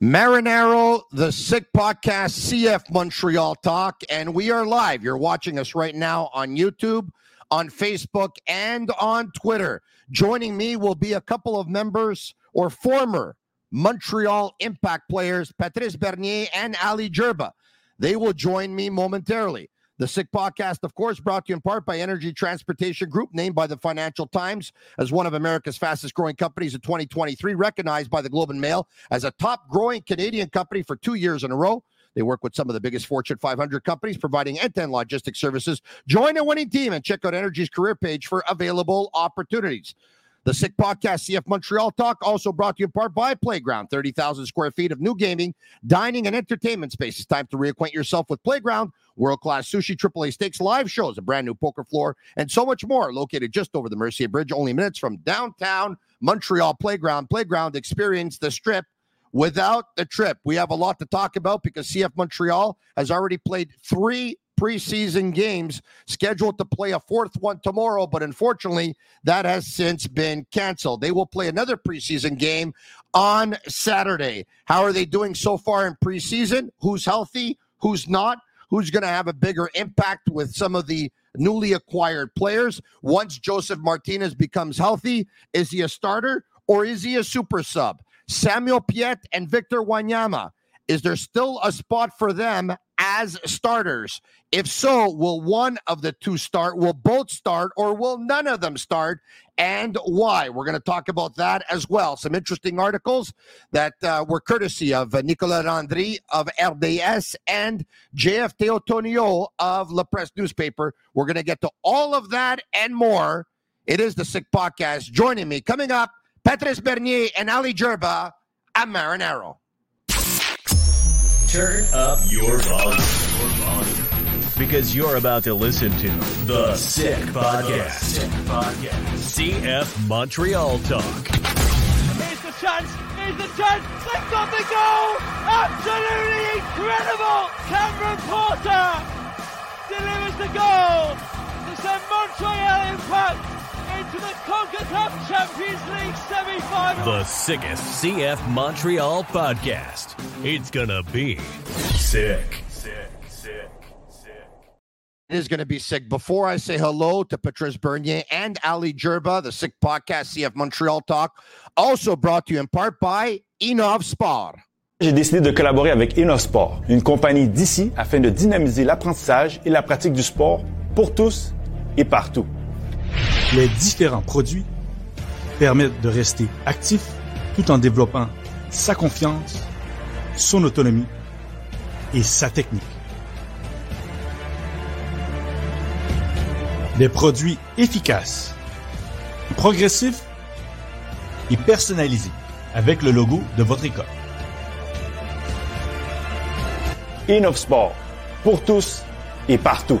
Marinaro, the Sick Podcast, CF Montreal Talk, and we are live. You're watching us right now on YouTube, on Facebook, and on Twitter. Joining me will be a couple of members or former Montreal Impact players, Patrice Bernier and Ali Gerba. They will join me momentarily. The Sick Podcast, of course, brought to you in part by Energy Transportation Group, named by the Financial Times as one of America's fastest growing companies in 2023, recognized by the Globe and Mail as a top growing Canadian company for two years in a row. They work with some of the biggest Fortune 500 companies, providing end-to-end logistics services. Join a winning team and check out Energy's career page for available opportunities. The Sick Podcast, CF Montreal Talk, also brought to you in part by Playground. 30,000 square feet of new gaming, dining, and entertainment space. It's time to reacquaint yourself with Playground. World class sushi, AAA steaks, live shows, a brand new poker floor, and so much more. Located just over the Mercier Bridge, only minutes from downtown Montreal Playground. Playground experience the strip without the trip. We have a lot to talk about because CF Montreal has already played three preseason games, scheduled to play a fourth one tomorrow, but unfortunately, that has since been canceled. They will play another preseason game on Saturday. How are they doing so far in preseason? Who's healthy? Who's not? Who's going to have a bigger impact with some of the newly acquired players? Once Josef Martinez becomes healthy, is he a starter or is he a super sub? Samuel Piette and Victor Wanyama. Is there still a spot for them as starters? If so, will one of the two start? Will both start or will none of them start? And why? We're going to talk about that as well. Some interesting articles that uh, were courtesy of uh, Nicolas Landry of RDS and JF Teotonio of La Presse newspaper. We're going to get to all of that and more. It is the Sick Podcast. Joining me coming up, Patrice Bernier and Ali Gerba. I'm Marinaro. Turn up your volume. Because you're about to listen to The Sick Podcast. Sick Podcast. CF Montreal Talk. Here's the chance. Here's the chance. They've got the goal. Absolutely incredible. Cameron Porter delivers the goal to send Montreal Impact into the CONCACAF Champions League semi-final. The sickest CF Montreal podcast. It's gonna be sick. Sick, sick, sick. It is going to be sick. Before I say hello to Patrice Bernier and Ali Gerba, the Sick Podcast CF Montreal Talk, also brought to you in part by Innov Sport. J'ai décidé de collaborer avec InnoSport, une compagnie d'ici afin de dynamiser l'apprentissage et la pratique du sport pour tous et partout. Les différents produits permettent de rester actif tout en développant sa confiance, son autonomie et sa technique. Des produits efficaces, progressifs et personnalisés avec le logo de votre école. InnovSport, pour tous et partout.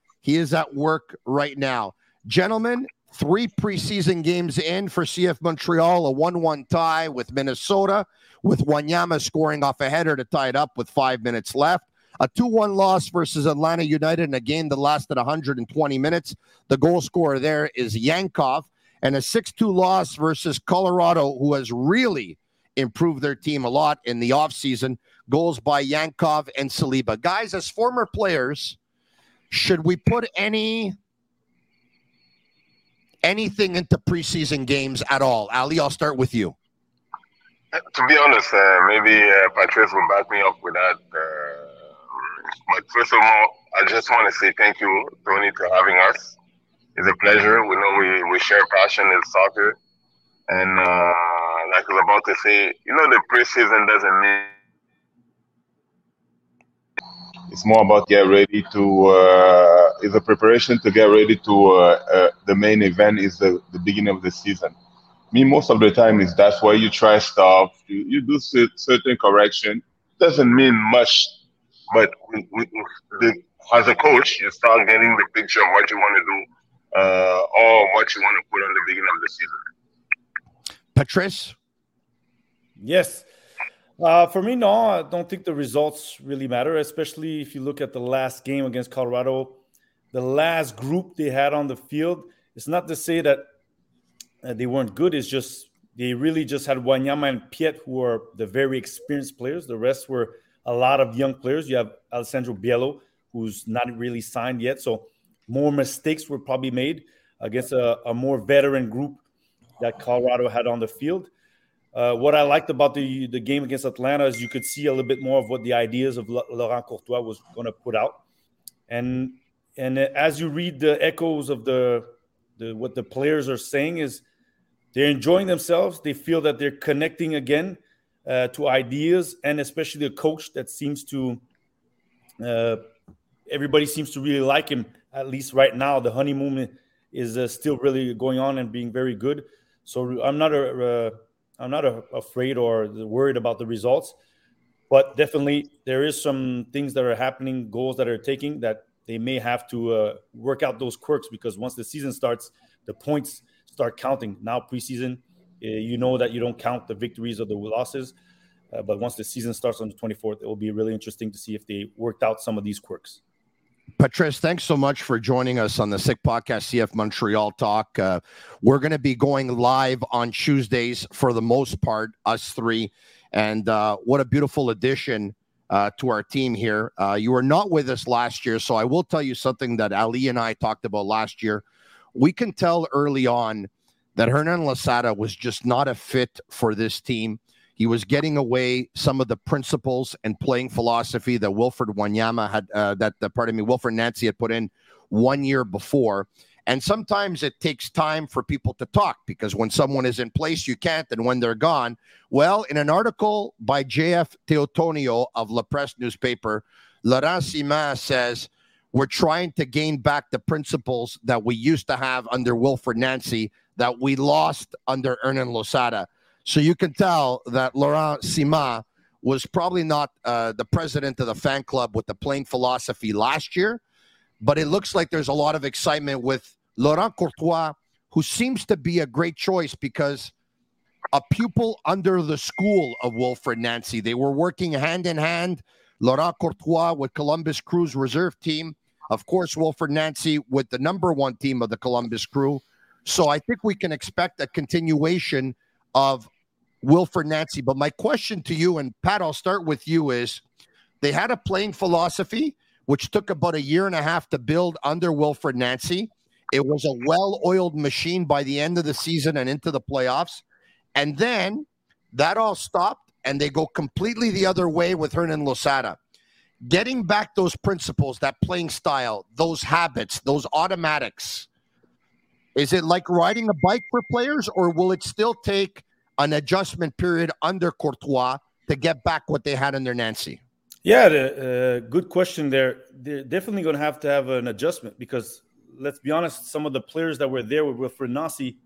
he is at work right now. Gentlemen, three preseason games in for CF Montreal, a 1 1 tie with Minnesota, with Wanyama scoring off a header to tie it up with five minutes left. A 2 1 loss versus Atlanta United in a game that lasted 120 minutes. The goal scorer there is Yankov. And a 6 2 loss versus Colorado, who has really improved their team a lot in the offseason. Goals by Yankov and Saliba. Guys, as former players, should we put any anything into preseason games at all? Ali, I'll start with you. to be honest, uh, maybe uh, Patrice will back me up with that. Uh, but first of all, I just want to say thank you, Tony, for having us. It's a pleasure. We know we, we share passion in soccer. And uh, like I was about to say, you know, the preseason doesn't mean it's more about get ready to uh, is a preparation to get ready to uh, uh, the main event is the, the beginning of the season. Me most of the time is that's where you try stuff you, you do certain correction. Doesn't mean much but we, we, the, as a coach you start getting the picture of what you want to do uh, or what you want to put on the beginning of the season. Patrice? Yes uh, for me, no, I don't think the results really matter, especially if you look at the last game against Colorado. The last group they had on the field, it's not to say that uh, they weren't good, it's just they really just had Wanyama and Piette, who are the very experienced players. The rest were a lot of young players. You have Alessandro Biello, who's not really signed yet. So more mistakes were probably made against a, a more veteran group that Colorado had on the field. Uh, what I liked about the the game against Atlanta is you could see a little bit more of what the ideas of Laurent Courtois was going to put out, and and as you read the echoes of the, the what the players are saying is they're enjoying themselves. They feel that they're connecting again uh, to ideas, and especially the coach that seems to uh, everybody seems to really like him. At least right now, the honeymoon is uh, still really going on and being very good. So I'm not a I'm not a, afraid or worried about the results, but definitely there is some things that are happening, goals that are taking that they may have to uh, work out those quirks because once the season starts, the points start counting. Now preseason, uh, you know that you don't count the victories or the losses, uh, but once the season starts on the 24th, it will be really interesting to see if they worked out some of these quirks. Patrice, thanks so much for joining us on the Sick Podcast CF Montreal Talk. Uh, we're going to be going live on Tuesdays for the most part, us three. And uh, what a beautiful addition uh, to our team here. Uh, you were not with us last year, so I will tell you something that Ali and I talked about last year. We can tell early on that Hernan Losada was just not a fit for this team. He was getting away some of the principles and playing philosophy that Wilfred Wanyama had, uh, that, the pardon me, Wilfried Nancy had put in one year before. And sometimes it takes time for people to talk because when someone is in place, you can't. And when they're gone, well, in an article by J.F. Teotonio of La Presse newspaper, Laurent Ciman says, We're trying to gain back the principles that we used to have under Wilfried Nancy that we lost under Hernan Losada. So you can tell that Laurent Ciman was probably not uh, the president of the fan club with the playing philosophy last year, but it looks like there's a lot of excitement with Laurent Courtois, who seems to be a great choice because a pupil under the school of Wilfried Nancy. They were working hand in hand. Laurent Courtois with Columbus Crew's reserve team. Of course, Wilfried Nancy with the number one team of the Columbus Crew. So I think we can expect a continuation of Wilfried Nancy. But my question to you, and Pat, I'll start with you, is they had a playing philosophy which took about a year and a half to build under Wilfried Nancy. It was a well oiled machine by the end of the season and into the playoffs. And then that all stopped, and they go completely the other way with Hernan Losada. Getting back those principles, that playing style, those habits, those automatics. Is it like riding a bike for players, or will it still take an adjustment period under Courtois to get back what they had under Nancy? Yeah, the, uh, good question there. They're definitely going to have to have an adjustment because let's be honest, some of the players that were there with Nancy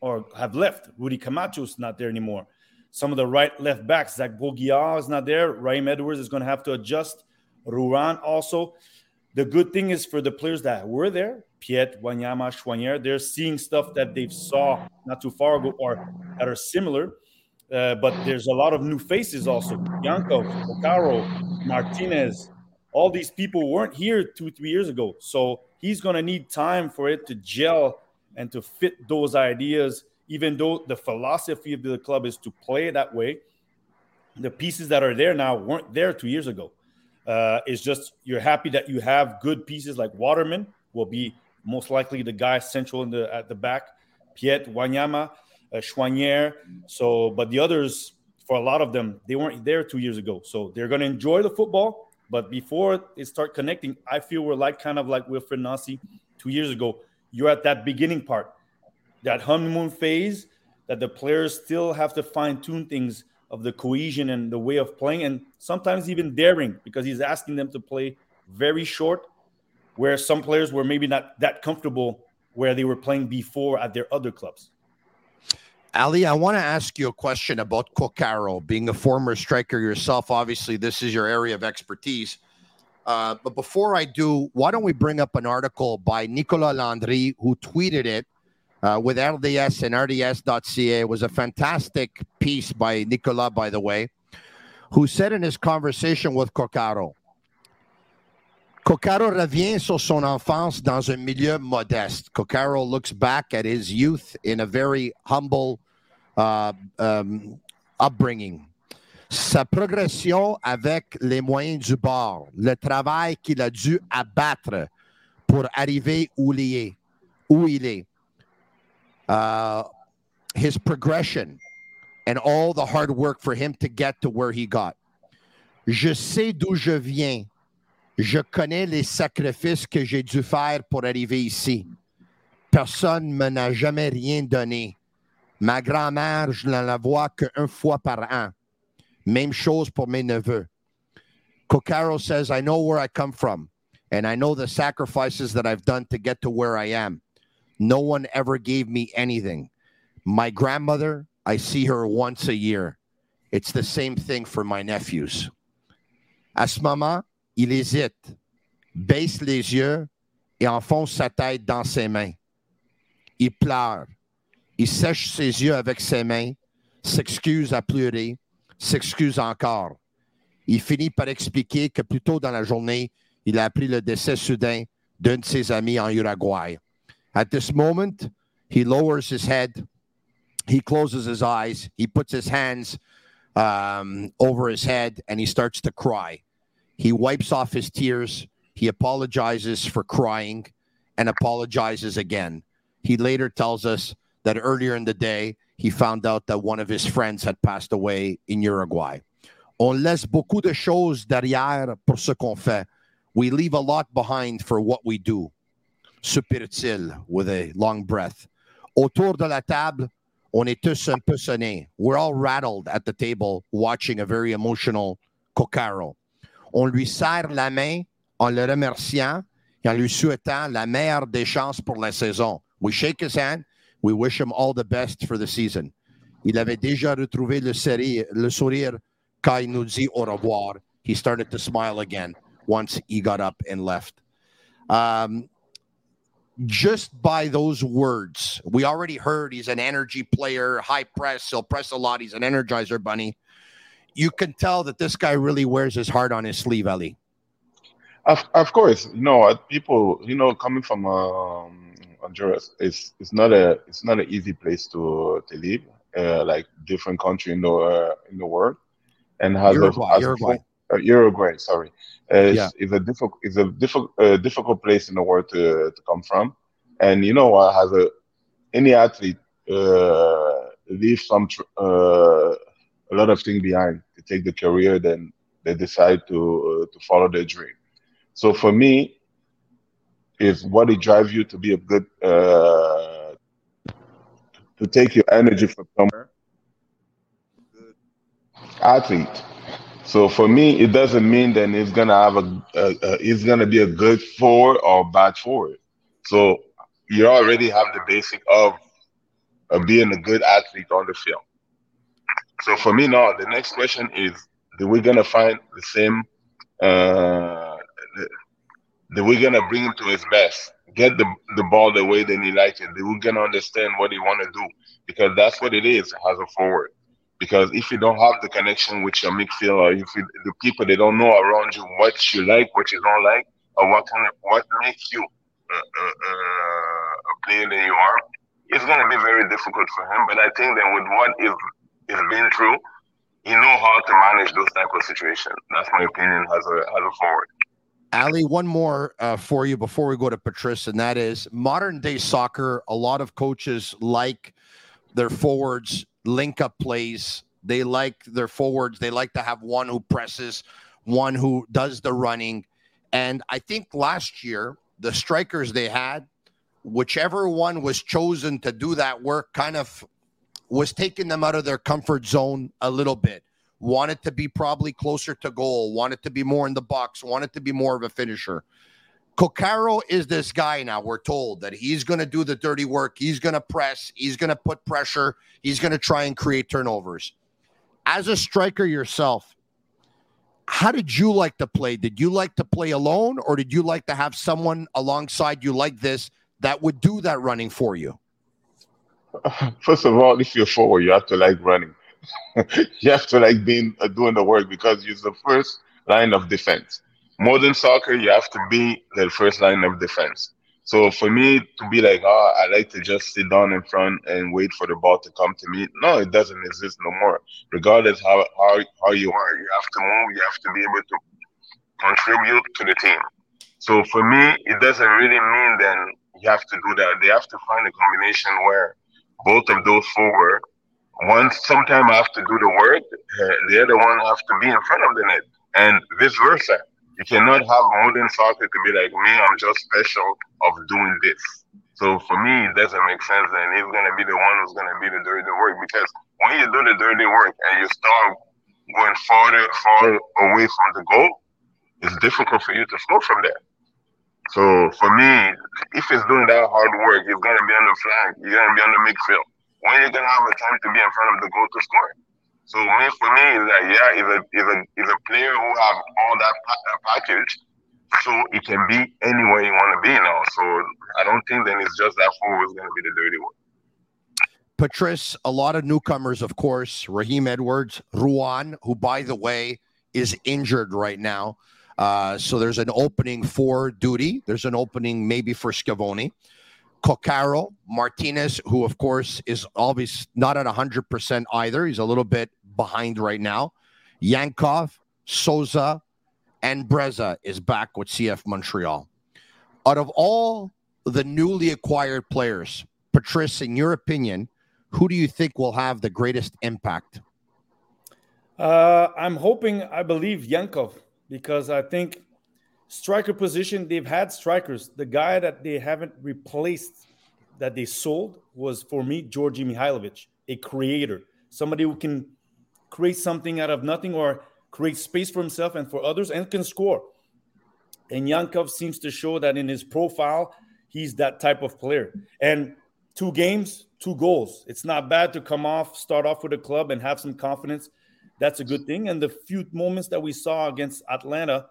or have left. Rudy Camacho is not there anymore. Some of the right left backs, Zach Brault-Guillard is not there. Raheem Edwards is going to have to adjust. Ruan also. The good thing is for the players that were there, Piette, Wanyama, Choinière, they're seeing stuff that they've saw not too far ago or that are similar. Uh, but there's a lot of new faces also. Bianco, Coccaro, Martinez, all these people weren't here two, three years ago. So he's going to need time for it to gel and to fit those ideas, even though the philosophy of the club is to play that way. The pieces that are there now weren't there two years ago. Uh, it's just you're happy that you have good pieces like Waterman will be most likely the guy central in the at the back, Piette, Wanyama, uh, Choinière. So, but the others, for a lot of them, they weren't there two years ago. So they're going to enjoy the football. But before they start connecting, I feel we're like kind of like Wilfried Nancy two years ago. You're at that beginning part, that honeymoon phase that the players still have to fine tune things of the cohesion and the way of playing, and sometimes even daring because he's asking them to play very short, where some players were maybe not that comfortable where they were playing before at their other clubs. Ali, I want to ask you a question about Coccaro. Being a former striker yourself, obviously, this is your area of expertise. Uh, but before I do, why don't we bring up an article by Nicolas Landry, who tweeted it uh, with RDS and RDS.ca. It was a fantastic piece by Nicolas, by the way, who said in his conversation with Coccaro Coccaro revient sur son enfance dans un milieu modeste. Coccaro looks back at his youth in a very humble uh, um, upbringing. Sa progression avec les moyens du bord, le travail qu'il a dû abattre pour arriver où il est, où il est. Uh, his progression and all the hard work for him to get to where he got. Je sais d'où je viens je connais les sacrifices que j'ai dû faire pour arriver ici. Personne ne m'a jamais rien donné. Ma grand-mère, je ne la vois qu'une fois par an. Même chose pour mes neveux. Coccaro says, I know where I come from, and I know the sacrifices that I've done to get to where I am. No one ever gave me anything. My grandmother, I see her once a year. It's the same thing for my nephews. À ce moment, il hésite, baisse les yeux et enfonce sa tête dans ses mains. Il pleure. Il sèche ses yeux avec ses mains, s'excuse à pleurer, s'excuse encore. Il finit par expliquer que plus tôt dans la journée, il a appris le décès soudain d'un de ses amis en Uruguay. At this moment, he lowers his head, he closes his eyes, he puts his hands um, over his head, and he starts to cry. He wipes off his tears. He apologizes for crying and apologizes again. He later tells us that earlier in the day, he found out that one of his friends had passed away in Uruguay. On laisse beaucoup de choses derrière pour ce qu'on fait. We leave a lot behind for what we do. Soupire-t-il with a long breath. Autour de la table, on est tous un peu sonnés. We're all rattled at the table watching a very emotional Coccaro. On lui serre la main en le remerciant et en lui souhaitant la meilleure des chances pour la saison. We shake his hand. We wish him all the best for the season. Il avait déjà retrouvé le, série, le sourire quand il nous dit au revoir. He started to smile again once he got up and left. Um, just by those words, we already heard he's an energy player, high press, he'll press a lot. He's an energizer bunny you can tell that this guy really wears his heart on his sleeve, Ali. Of, of course, you know, people, you know, coming from um, Honduras, it's it's not a it's not an easy place to to live. Uh, like different country in the uh, in the world, and has Uruguay, a, has Uruguay. A, uh, Uruguay, sorry, uh, it's, Yeah. it's a difficult it's a difficult uh, difficult place in the world to to come from, and you know, uh, has a any athlete uh, leave some tr- uh, a lot of things behind to take the career, then they decide to uh, to follow their dream. So for me, is what it drives you to be a good uh, to take your energy from somewhere. Athlete. So for me, it doesn't mean that it's gonna have a it's gonna be a good forward or bad forward. So you already have the basic of, of being a good athlete on the field. So for me now, the next question is: Are we gonna find the same? Uh, we're gonna bring him to his best, get the the ball the way that he likes it. That we're gonna understand what he want to do because that's what it is as a forward. Because if you don't have the connection with your midfield, or if you, the people they don't know around you what you like, what you don't like, or what kind of, what makes you uh, uh, uh, a player that you are, it's gonna be very difficult for him. But I think that with what is is been through, he know how to manage those type of situations. That's my opinion as a as a forward. Ali, one more uh, for you before we go to Patrice, and that is modern day soccer. A lot of coaches like their forwards link up plays They like their forwards. They like to have one who presses, one who does the running. And I think last year, the strikers they had, whichever one was chosen to do that work, kind of was taking them out of their comfort zone a little bit. Wanted to be probably closer to goal, wanted to be more in the box, wanted to be more of a finisher. Coccaro is this guy now. We're told that he's going to do the dirty work. He's going to press. He's going to put pressure. He's going to try and create turnovers. As a striker yourself, how did you like to play? Did you like to play alone, or did you like to have someone alongside you like this that would do that running for you? First of all, if you're forward, you have to like running. you have to like being uh, doing the work because you're the first line of defense modern soccer, you have to be the first line of defense. So for me to be like, oh, I like to just sit down in front and wait for the ball to come to me. No, it doesn't exist no more. Regardless how how, how you are, you have to move. You have to be able to contribute to the team. So for me, it doesn't really mean then you have to do that. They have to find a combination where both of those forward, one sometime I have to do the work, uh, the other one have to be in front of the net, and vice versa. You cannot have modern soccer to be like me. I'm just special of doing this. So for me, it doesn't make sense. And he's gonna be the one who's gonna be the dirty work because when you do the dirty work and you start going farther, far away from the goal, it's difficult for you to score from there. So for me, if he's doing that hard work, he's gonna be on the flank. You're gonna be on the midfield. When you're gonna have a time to be in front of the goal to score. So me, for me, is that yeah, is a is a is a player who have all that pa- package, so it can be anywhere you want to be now. So I don't think then it's just that forward is going to be the dirty one. Patrice, a lot of newcomers, of course. Raheem Edwards, Ruan, who by the way is injured right now. Uh, so there's an opening for duty. There's an opening maybe for Scavoni. Coccaro, Martinez, who of course is always not at 100% either. He's a little bit behind right now. Yankov, Souza, and Breza is back with CF Montreal. Out of all the newly acquired players, Patrice, in your opinion, who do you think will have the greatest impact? Uh, I'm hoping, I believe Yankov, because I think striker position, they've had strikers. The guy that they haven't replaced, that they sold, was for me Djordje Mihailovic, a creator, somebody who can create something out of nothing or create space for himself and for others and can score. And Yankov seems to show that in his profile, he's that type of player. And two games, two goals. It's not bad to come off, start off with a club and have some confidence. That's a good thing. And the few moments that we saw against Atlanta,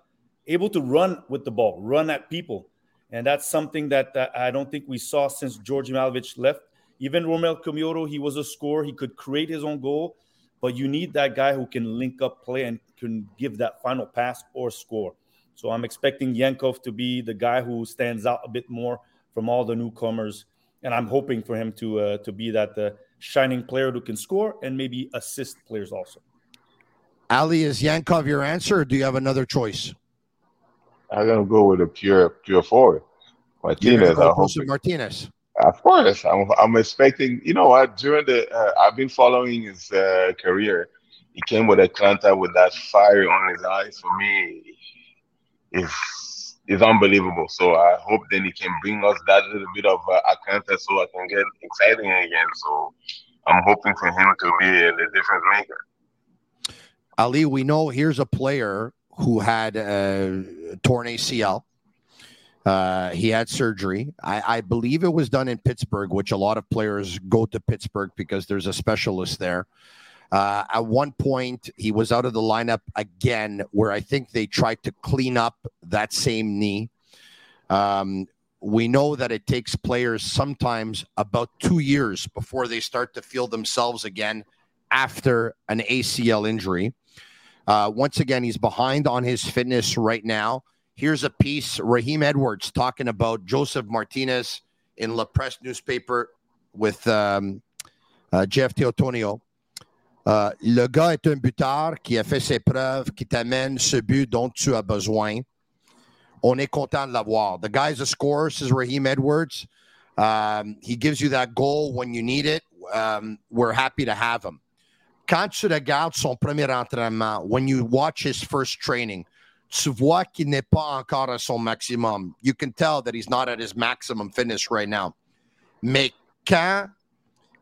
able to run with the ball, run at people. And that's something that, that I don't think we saw since George Mihailovic left. Even Romel Quioto, he was a scorer. He could create his own goal, but you need that guy who can link up play and can give that final pass or score. So I'm expecting Yankov to be the guy who stands out a bit more from all the newcomers, and I'm hoping for him to uh, to be that uh, shining player who can score and maybe assist players also. Ali, is Yankov your answer, or do you have another choice? I'm gonna go with a pure pure forward. Martinez. I hope Martinez. Of course, I'm, I'm expecting. You know what? During the, uh, I've been following his uh, career. He came with Atlanta with that fire on his eyes. For me, is is unbelievable. So I hope then he can bring us that little bit of uh, Atlanta, so I can get exciting again. So I'm hoping for him to be a difference maker. Ali, we know here's a player who had a torn ACL. Uh, he had surgery. I, I, believe it was done in Pittsburgh, which a lot of players go to Pittsburgh because there's a specialist there. Uh, at one point, he was out of the lineup again, where I think they tried to clean up that same knee. Um, we know that it takes players sometimes about two years before they start to feel themselves again after an ACL injury. Uh, once again, he's behind on his fitness right now. Here's a piece Raheem Edwards talking about Josef Martinez in La Presse newspaper with um, uh, Jeff Teotonio. Uh, le gars est un buteur qui a fait ses preuves, qui t'amène ce but dont tu as besoin. On est content de l'avoir. The guy's a scorer, says Raheem Edwards. Um, he gives you that goal when you need it. Um, we're happy to have him. Quand tu regardes son premier entraînement, when you watch his first training, tu vois qu'il n'est pas encore à son maximum. You can tell that he's not at his maximum fitness right now. Mais quand,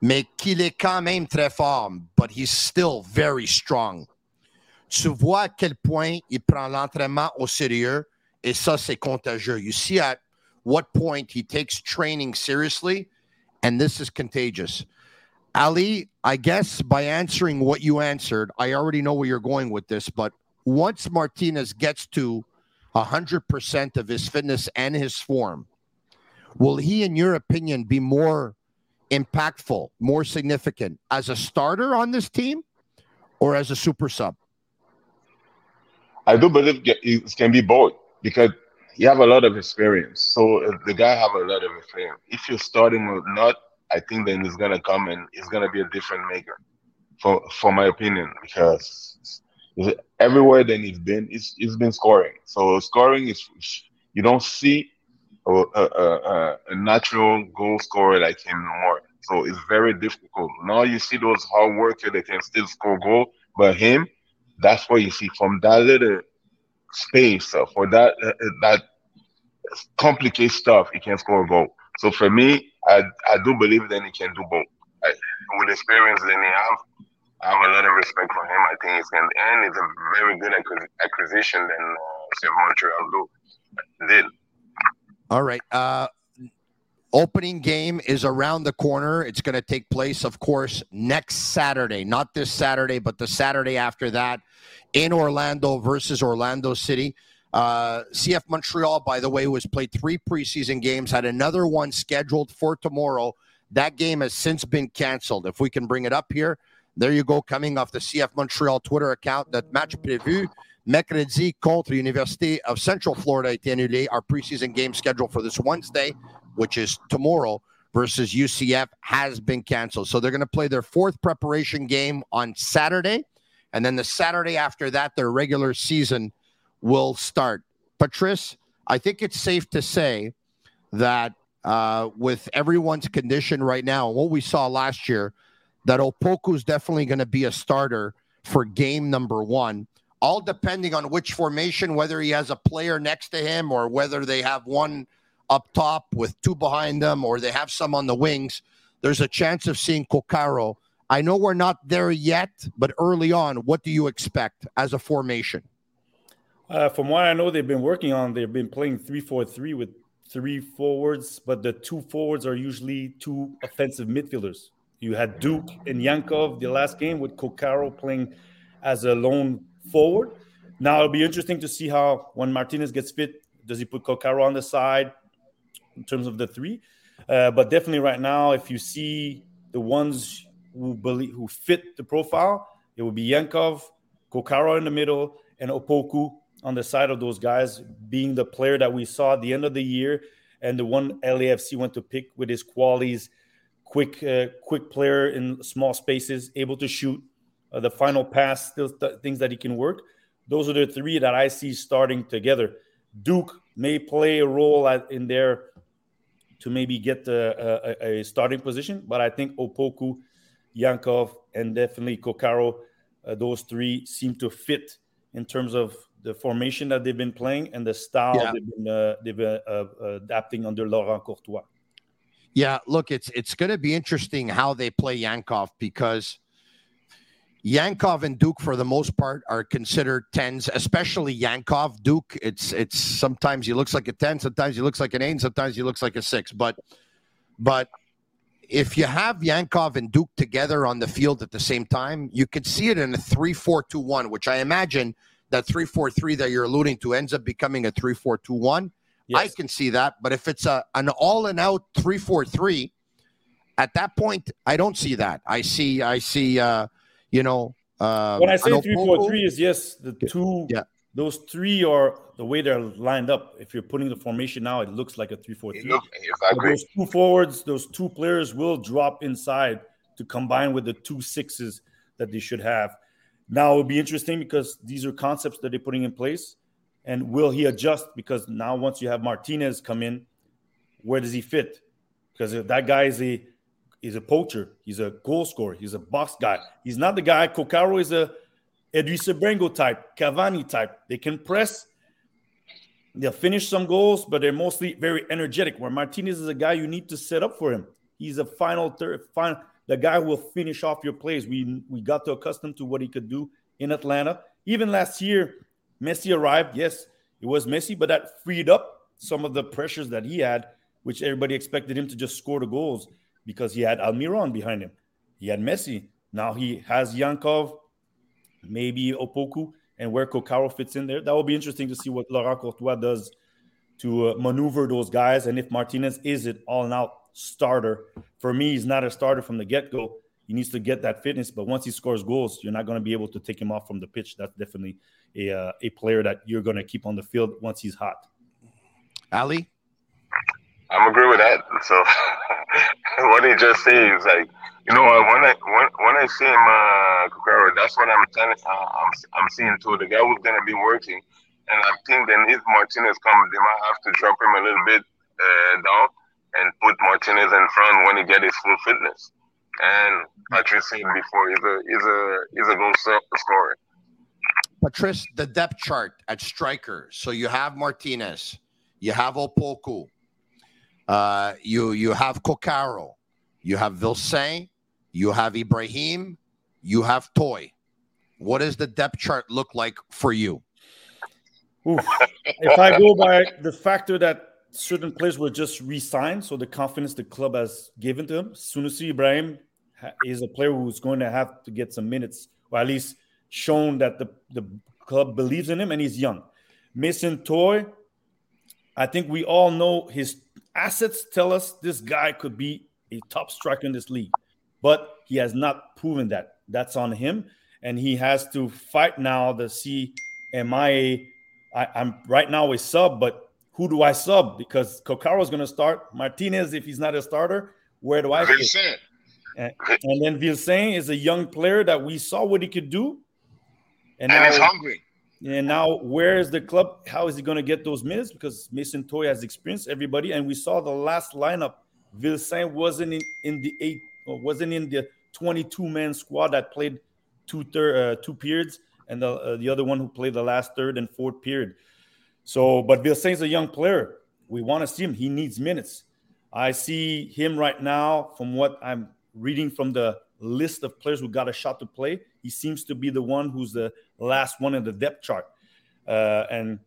mais qu'il est quand même très fort, but he's still very strong. Tu vois à quel point il prend l'entraînement au sérieux et ça, c'est contagieux. You see at what point he takes training seriously, and this is contagious. Ali, I guess by answering what you answered, I already know where you're going with this, but once Martinez gets to 100% of his fitness and his form, will he, in your opinion, be more impactful, more significant as a starter on this team or as a super sub? I do believe it can be both because you have a lot of experience. So uh, the guy have a lot of experience. If you're starting with not, I think then he's gonna come and he's gonna be a different maker, for for my opinion, because everywhere that he's been, he's, he's been scoring. So scoring is you don't see a, a, a, a natural goal scorer like him more. So it's very difficult. Now you see those hard workers that can still score goal, but him, that's what you see from that little space for that uh, that complicated stuff. He can score a goal. So for me, I I do believe that he can do both. I, with experience that he have, I have a lot of respect for him. I think he's can, and it's a very good acquisition than uh, Montreal do, did. All right. Uh, opening game is around the corner. It's going to take place, of course, next Saturday. Not this Saturday, but the Saturday after that in Orlando versus Orlando City. Uh, CF Montreal, by the way, was played three preseason games, had another one scheduled for tomorrow. That game has since been canceled. If we can bring it up here, there you go, coming off the CF Montreal Twitter account. That match prévu mercredi contre Université of Central Florida a annulé. Our preseason game scheduled for this Wednesday, which is tomorrow, versus UCF, has been canceled. So they're going to play their fourth preparation game on Saturday. And then the Saturday after that, their regular season will start. Patrice, I think it's safe to say that uh, with everyone's condition right now, and what we saw last year, that Opoku is definitely going to be a starter for game number one, all depending on which formation, whether he has a player next to him or whether they have one up top with two behind them or they have some on the wings. There's a chance of seeing Coccaro I know we're not there yet, but early on, what do you expect as a formation? Uh, from what I know, they've been working on, they've been playing three four three with three forwards, but the two forwards are usually two offensive midfielders. You had Duke and Yankov the last game with Coccaro playing as a lone forward. Now it'll be interesting to see how when Martinez gets fit, does he put Coccaro on the side in terms of the three? Uh, but definitely right now, if you see the ones who believe who fit the profile. It would be Yankov, Coccaro in the middle, and Opoku on the side of those guys, being the player that we saw at the end of the year and the one LAFC went to pick with his qualities, quick, uh, quick player in small spaces, able to shoot, uh, the final pass, still th- things that he can work. Those are the three that I see starting together. Duke may play a role at, in there to maybe get a, a, a starting position, but I think Opoku Yankov, and definitely Coccaro. Uh, those three seem to fit in terms of the formation that they've been playing and the style yeah. they've been, uh, they've been uh, adapting under Laurent Courtois. Yeah, look, it's it's going to be interesting how they play Yankov because Yankov and Duke, for the most part, are considered tens, especially Yankov. Duke, it's it's sometimes he looks like a ten, sometimes he looks like an eight, sometimes he looks like a six. But but if you have Yankov and Duke together on the field at the same time, you could see it in a 3 4 2 1, which I imagine that three four three that you're alluding to ends up becoming a 3 4 2 1. Yes. I can see that. But if it's a an all in out three four three, at that point, I don't see that. I see, I see, uh, you know. Uh, when I say three four three is yes, the two yeah those three are the way they're lined up. If you're putting the formation now, it looks like a 3 4 3. Those two forwards, those two players will drop inside to combine with the two sixes that they should have. Now it'll be interesting because these are concepts that they're putting in place. And will he adjust? Because now, once you have Martinez come in, where does he fit? Because if that guy is a he's a poacher. He's a goal scorer. He's a box guy. He's not the guy. Coccaro is a Idrissa Sebrango type, Cavani type. They can press. They'll finish some goals, but they're mostly very energetic. Where Martinez is a guy you need to set up for him. He's a final third, final the guy will finish off your plays. We we got to accustomed to what he could do in Atlanta. Even last year, Messi arrived. Yes, it was Messi, but that freed up some of the pressures that he had, which everybody expected him to just score the goals because he had Almiron behind him. He had Messi. Now he has Yankov, maybe Opoku, and where Coccaro fits in there. That will be interesting to see what Laurent Courtois does to uh, maneuver those guys and if Martinez is it all out starter. For me, he's not a starter from the get go. He needs to get that fitness, but once he scores goals, you're not going to be able to take him off from the pitch. That's definitely a uh, a player that you're going to keep on the field once he's hot. Ali, I'm agree with that. So what he just said is like, you know, when I when, when I see him, uh, that's what I'm telling. Uh, I'm I'm seeing too. The guy who's gonna be working, and I think then if Martinez comes, they might have to drop him a little bit uh, down and put Martinez in front when he get his full fitness. And Patrice said before, he's a he's a he's a goal scorer. Patrice, the depth chart at striker. So you have Martinez, you have Opoku, uh, you you have Coccaro, you have Vilsaint, you have Ibrahim, you have Toye. What does the depth chart look like for you? Oof. if I go by the factor that certain players were just re-signed, so the confidence the club has given to him. Sunusi Ibrahim is a player who's going to have to get some minutes, or at least shown that the, the club believes in him, and he's young. Mason Toye, I think we all know his assets tell us this guy could be a top striker in this league, but he has not proven that. That's on him, and he has to fight now to see am I, I I'm right now a sub, but who do I sub? Because is going to start. Martinez, if he's not a starter, where do I fit? And, and then Vilsaint is a young player that we saw what he could do. And, and now, he's hungry. And now, where is the club? How is he going to get those minutes? Because Mason Toye has experienced everybody, and we saw the last lineup. Vilsaint wasn't in, in the eight, wasn't in the 22 man squad that played two third, uh, two periods, and the uh, the other one who played the last third and fourth period. So, but Vilsaint's a young player. We want to see him. He needs minutes. I see him right now, from what I'm reading from the list of players who got a shot to play, he seems to be the one who's the last one in the depth chart. Uh, and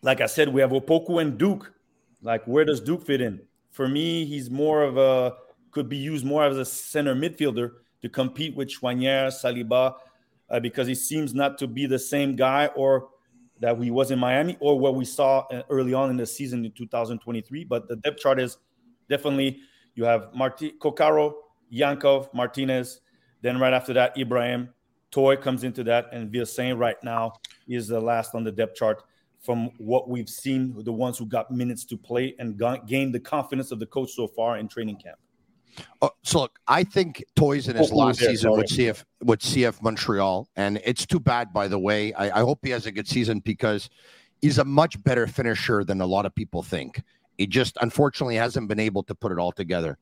like I said, we have Opoku and Duke. Like, where does Duke fit in? For me, he's more of a could be used more as a center midfielder to compete with Choinière, Saliba, uh, because he seems not to be the same guy or that we was in Miami or what we saw uh, early on in the season in 2023. But the depth chart is definitely you have Marti Coccaro, Yankov, Martinez. Then right after that, Ibrahim. Toye comes into that, and Vilsaint right now is the last on the depth chart from what we've seen, the ones who got minutes to play and gained the confidence of the coach so far in training camp. Uh, so look, I think Toye's in his oh, last season sorry. with CF with CF Montreal, and it's too bad. By the way, I, I hope he has a good season because he's a much better finisher than a lot of people think. He just unfortunately hasn't been able to put it all together.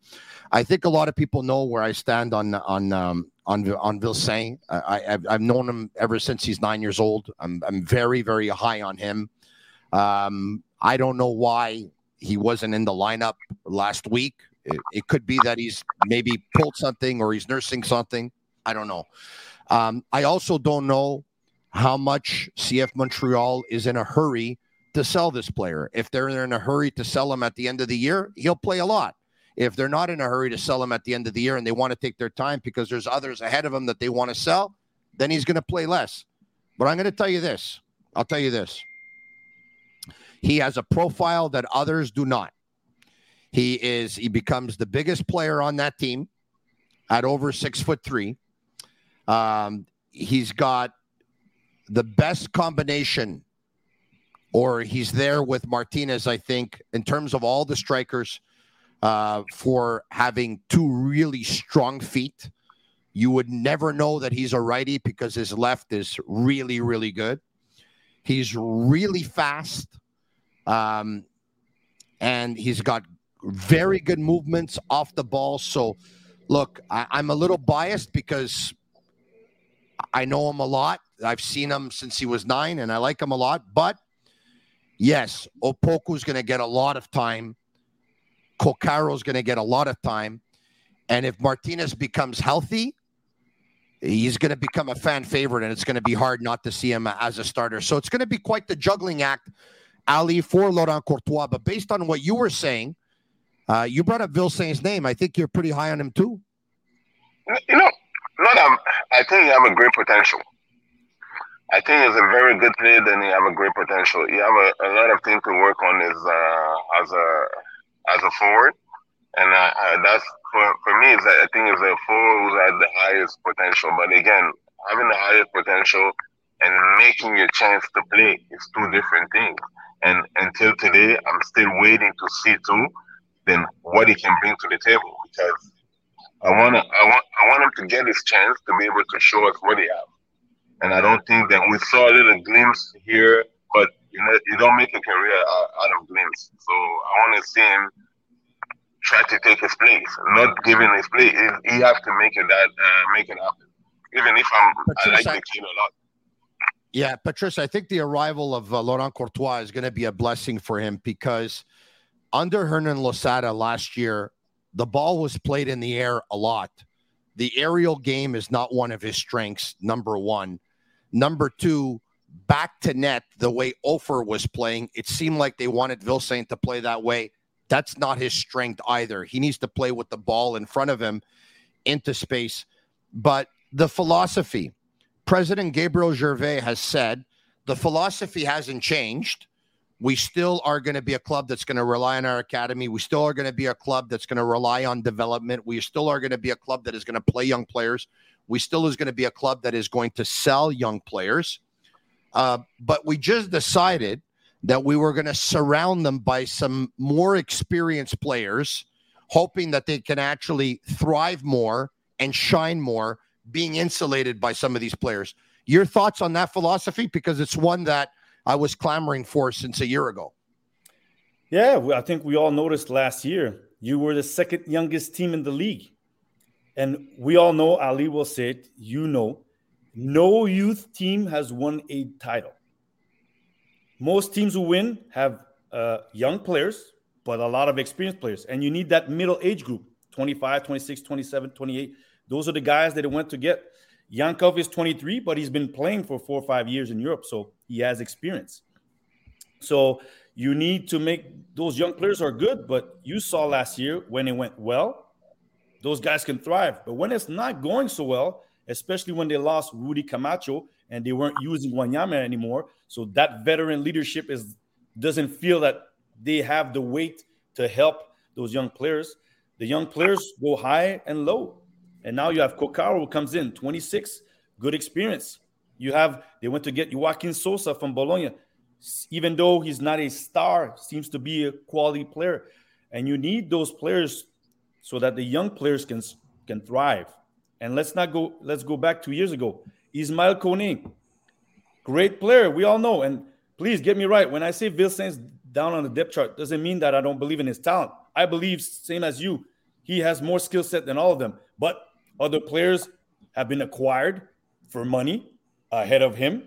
I think a lot of people know where I stand on on um, on on Vilsaint. I, have I've known him ever since he's nine years old. I'm I'm very very high on him. Um, I don't know why he wasn't in the lineup last week. It, it, could be that he's maybe pulled something or he's nursing something. I don't know. Um, I also don't know how much CF Montreal is in a hurry to sell this player. If they're in a hurry to sell him at the end of the year, he'll play a lot. If they're not in a hurry to sell him at the end of the year and they want to take their time because there's others ahead of him that they want to sell, then he's going to play less. But I'm going to tell you this. I'll tell you this. He has a profile that others do not. He is he becomes the biggest player on that team at over six foot three. Um, he's got the best combination, or he's there with Martinez, I think, in terms of all the strikers uh, for having two really strong feet. You would never know that he's a righty because his left is really, really good. He's really fast. Um, and he's got very good movements off the ball. So Look, I, I'm a little biased because I know him a lot. I've seen him since he was nine, and I like him a lot. But yes, Opoku's going to get a lot of time. Coccaro's going to get a lot of time. And if Martinez becomes healthy, he's going to become a fan favorite, and it's going to be hard not to see him as a starter. So it's going to be quite the juggling act, Ali, for Laurent Courtois. But based on what you were saying, uh, you brought up Vilsaint's name. I think you're pretty high on him too. You know, not um, I think you have a great potential. I think he's a very good player. and he have a great potential. You have a, a lot of things to work on as uh, as a as a forward, and uh, uh, that's for, for me. Is I think it's a forward who has the highest potential. But again, having the highest potential and making your chance to play is two different things. And until today, I'm still waiting to see too, then what he can bring to the table because I want to, I want, I want him to get his chance to be able to show us what he has. And I don't think that we saw a little glimpse here, but you know, you don't make a career out, of glimpse. So I want to see him try to take his place, not giving his place. He, he has to make it that uh, make it happen. Even if I'm, I like the kid a lot. Yeah, Patrice, I think the arrival of uh, Laurent Courtois is going to be a blessing for him because under Hernan Losada last year, the ball was played in the air a lot. The aerial game is not one of his strengths, number one. Number two, back to net, the way Offor was playing, it seemed like they wanted Vilsaint to play that way. That's not his strength either. He needs to play with the ball in front of him into space. But the philosophy, President Gabriel Gervais has said the philosophy hasn't changed we still are going to be a club that's going to rely on our academy. We still are going to be a club that's going to rely on development. We still are going to be a club that is going to play young players. We still is going to be a club that is going to sell young players. Uh, but we just decided that we were going to surround them by some more experienced players, hoping that they can actually thrive more and shine more, being insulated by some of these players. Your thoughts on that philosophy? Because it's one that – I was clamoring for since a year ago. Yeah, I think we all noticed last year you were the second youngest team in the league. And we all know, Ali will say it, you know, no youth team has won a title. Most teams who win have uh, young players, but a lot of experienced players. And you need that middle age group 25, 26, 27, 28. Those are the guys that it went to get. Yankov is 23, but he's been playing for four or five years in Europe, so he has experience. So you need to make those young players are good, but you saw last year when it went well, those guys can thrive. But when it's not going so well, especially when they lost Rudy Camacho and they weren't using Wanyama anymore, so that veteran leadership is doesn't feel that they have the weight to help those young players. The young players go high and low. And now you have Coccaro who comes in, 26, good experience. You have they went to get Joaquin Sosa from Bologna, even though he's not a star, seems to be a quality player. And you need those players so that the young players can can thrive. And let's not go. Let's go back two years ago. Ismail Kone, great player, we all know. And please get me right. When I say Vilsaint's down on the depth chart, doesn't mean that I don't believe in his talent. I believe, same as you, he has more skill set than all of them. But other players have been acquired for money ahead of him.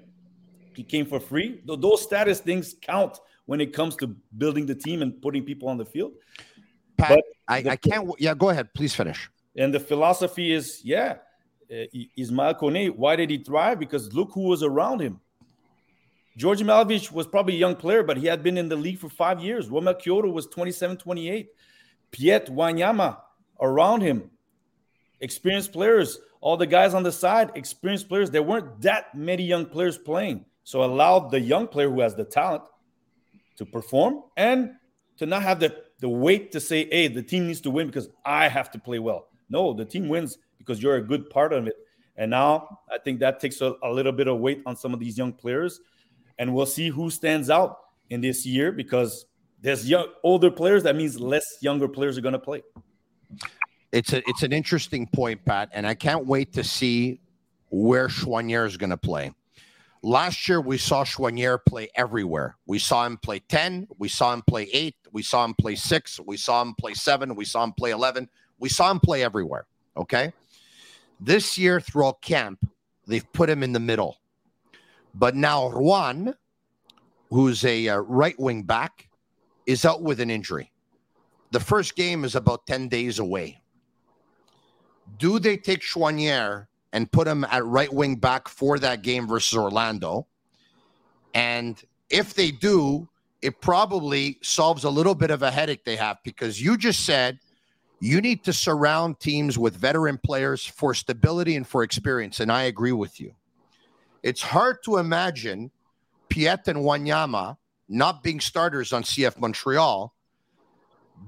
He came for free. Those status things count when it comes to building the team and putting people on the field. Pat, but I, the, I can't. Yeah, go ahead. Please finish. And the philosophy is, yeah, uh, Ismail Kone, why did he thrive? Because look who was around him. George Mihailovic was probably a young player, but he had been in the league for five years. Romel Quioto was 27, 28. Piette Wanyama around him experienced players, all the guys on the side, experienced players. There weren't that many young players playing. So allowed the young player who has the talent to perform and to not have the, the weight to say, hey, the team needs to win because I have to play well. No, the team wins because you're a good part of it. And now I think that takes a, a little bit of weight on some of these young players. And we'll see who stands out in this year because there's young older players. That means less younger players are going to play it's a it's an interesting point, Pat, and I can't wait to see where Choinière is going to play. Last year, we saw Choinière play everywhere. We saw him play 10, we saw him play 8, we saw him play 6, we saw him play 7, we saw him play 11, we saw him play everywhere. Okay. This year, throughout camp, they've put him in the middle. But now Ruan, who's a uh, right wing back, is out with an injury. The first game is about 10 days away. Do they take Choinière and put him at right wing back for that game versus Orlando? And if they do, it probably solves a little bit of a headache they have because you just said you need to surround teams with veteran players for stability and for experience. And I agree with you. It's hard to imagine Piette and Wanyama not being starters on CF Montreal.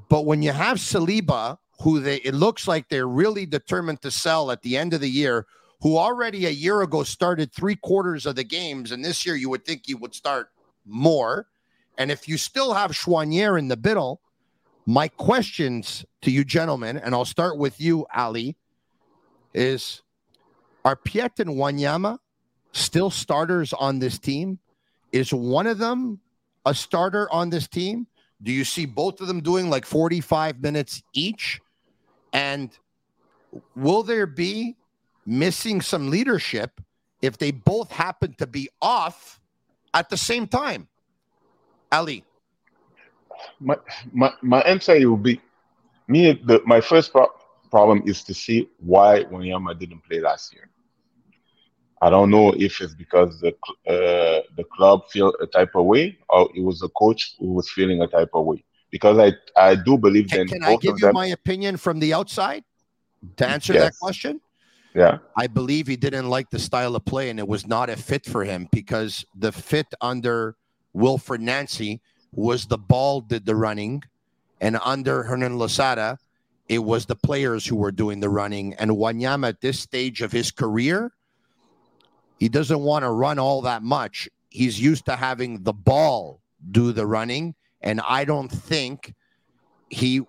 But when you have Saliba, who they it looks like they're really determined to sell at the end of the year, who already a year ago started three quarters of the games, and this year you would think he would start more. And if you still have Choinière in the middle, my questions to you gentlemen, and I'll start with you, Ali, is are Piette and Wanyama still starters on this team? Is one of them a starter on this team? Do you see both of them doing like 45 minutes each? And will there be missing some leadership if they both happen to be off at the same time? Ali. My my, my answer will be me. The, my first pro- problem is to see why Wanyama didn't play last year. I don't know if it's because the uh, the club feel a type of way, or it was the coach who was feeling a type of way. Because I I do believe Can, that can I give you them. my opinion from the outside to answer Yes. that question? yeah, I believe he didn't like the style of play and it was not a fit for him because the fit under Wilfried Nancy was the ball did the running, and under Hernan Losada, it was the players who were doing the running. And Wanyama at this stage of his career, he doesn't want to run all that much. He's used to having the ball do the running, and I don't think he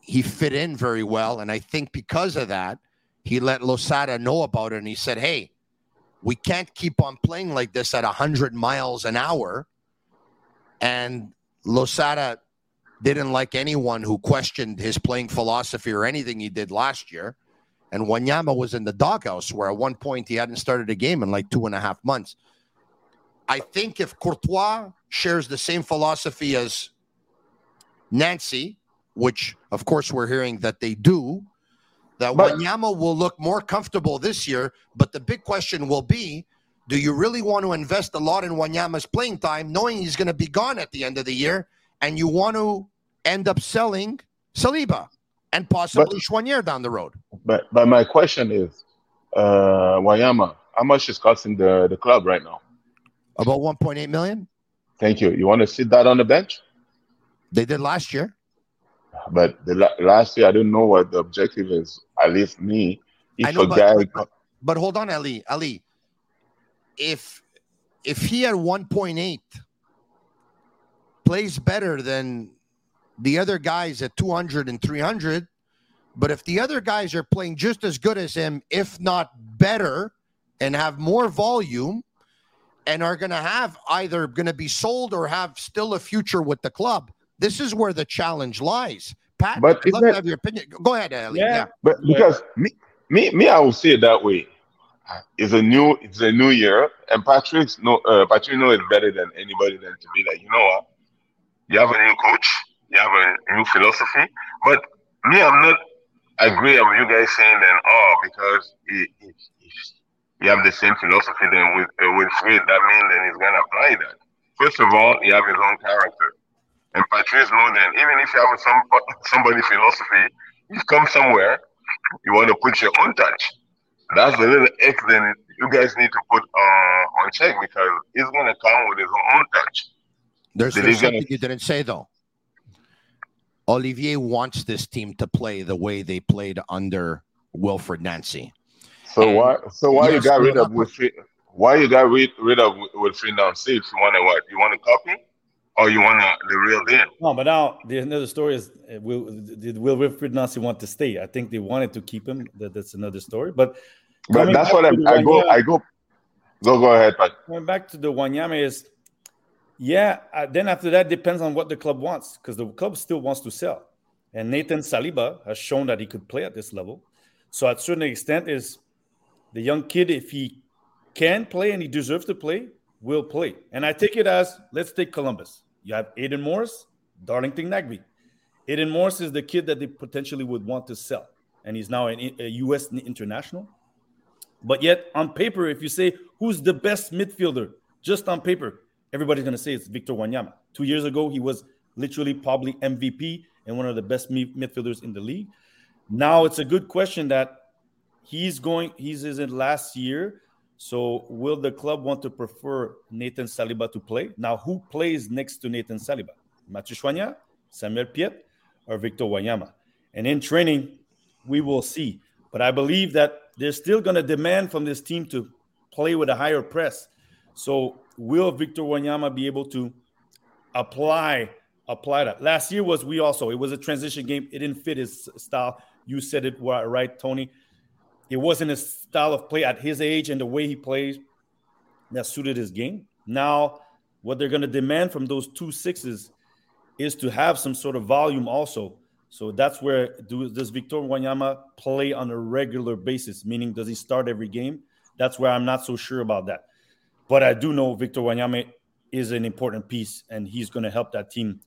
he fit in very well. And I think because of that, he let Losada know about it and he said, Hey, we can't keep on playing like this at 100 miles an hour. And Losada didn't like anyone who questioned his playing philosophy or anything he did last year. And Wanyama was in the doghouse where at one point he hadn't started a game in like two and a half months. I think if Courtois shares the same philosophy as Nancy, which of course we're hearing that they do, that But- Wanyama will look more comfortable this year. But the big question will be do you really want to invest a lot in Wanyama's playing time, knowing he's going to be gone at the end of the year, and you want to end up selling Saliba and possibly Choinière down the road? but but my question is, uh, Wanyama, how much is costing the the club right now? About 1.8 million? Thank you. You want to sit that on the bench? They did last year. But the la- last year, I don't know what the objective is. At least me, I if know, a but- guy, but- but- But hold on, Ali. Ali, if if he had 1.8 plays better than the other guys at 200 and 300, but if the other guys are playing just as good as him, if not better, and have more volume, and are going to have either going to be sold or have still a future with the club, this is where the challenge lies. Pat, But I'd love isn't to have your opinion. Go ahead, Ali. Yeah. yeah. but Yeah. because me, me, me, I will say it that way. It's a new, it's a new year, and Patrick's no, uh, Patrick knows it better than anybody than to be like, you know what? You have a new coach, you have a new philosophy, but me, I'm not agree with you guys saying that. Oh, because it, it, it- you have the same philosophy then with uh, with Fred, that means then he's gonna apply that. First of all, he have his own character, and Patrice know that even if you have some somebody philosophy, you come somewhere, you want to put your own touch. That's the little X then you guys need to put uh, on check because he's gonna come with his own touch. There's, Did there's he gonna- you didn't say though. Olivier wants this team to play the way they played under Wilfried Nancy. So And why? So why you got rid of not- Wilfried? Why you got rid, rid of Wilfried now? See if you want to what? You want to copy, or you want to the real deal? No, but now the another story is uh, will did Will Wilfried Nancy want to stay? I think they wanted to keep him. That, that's another story. But But that's what to I'm, I go. Wanyama- I go. Go. Go ahead, Pat. Going back to the Wanyama is, yeah. Uh, then after that depends on what the club wants because the club still wants to sell, and Nathan Saliba has shown that he could play at this level. So at certain extent, is the young kid, if he can play and he deserves to play, will play. And I take it as let's take Columbus. You have Aidan Morris, Darlington Nagbe. Aidan Morris is the kid that they potentially would want to sell, and he's now an, a U.S. international. But yet, on paper, if you say who's the best midfielder, just on paper, everybody's going to say it's Victor Wanyama. Two years ago, he was literally probably MVP and one of the best midfielders in the league. Now it's a good question that he's going, he's in last year. So will the club want to prefer Nathan Saliba to play? Now, who plays next to Nathan Saliba? Mathieu Choinière, Samuel Piette, or Victor Wanyama? And in training, we will see. But I believe that they're still going to demand from this team to play with a higher press. So will Victor Wanyama be able to apply apply that? Last year was we also it was a transition game. It didn't fit his style. You said it right, Tony. It wasn't his style of play at his age and the way he plays that suited his game. Now, what they're going to demand from those two sixes is to have some sort of volume also. So that's where do, does Victor Wanyama play on a regular basis? Meaning, does he start every game? That's where I'm not so sure about that. But I do know Victor Wanyama is an important piece, and he's going to help that team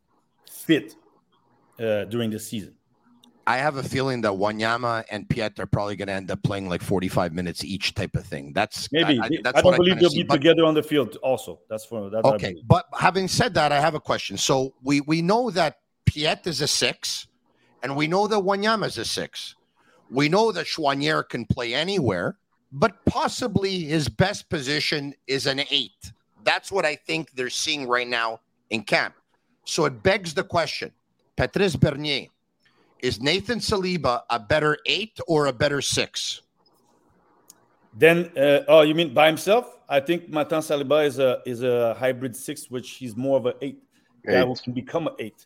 fit uh, during the season. I have a feeling that Wanyama and Piette are probably going to end up playing like 45 minutes each type of thing. That's maybe. I, that's I don't believe they'll be but, together on the field. Also, that's for that. Okay, but having said that, I have a question. So we we know that Piette is a six. And we know that Wanyama is a six. We know that Choinière can play anywhere, but possibly his best position is an eight. That's what I think they're seeing right now in camp. So it begs the question Patrice Bernier, is Nathan Saliba a better eight or a better six? Then, uh, oh, you mean by himself? I think Nathan Saliba is a is a hybrid six, which he's more of an eight. eight. That can become an eight.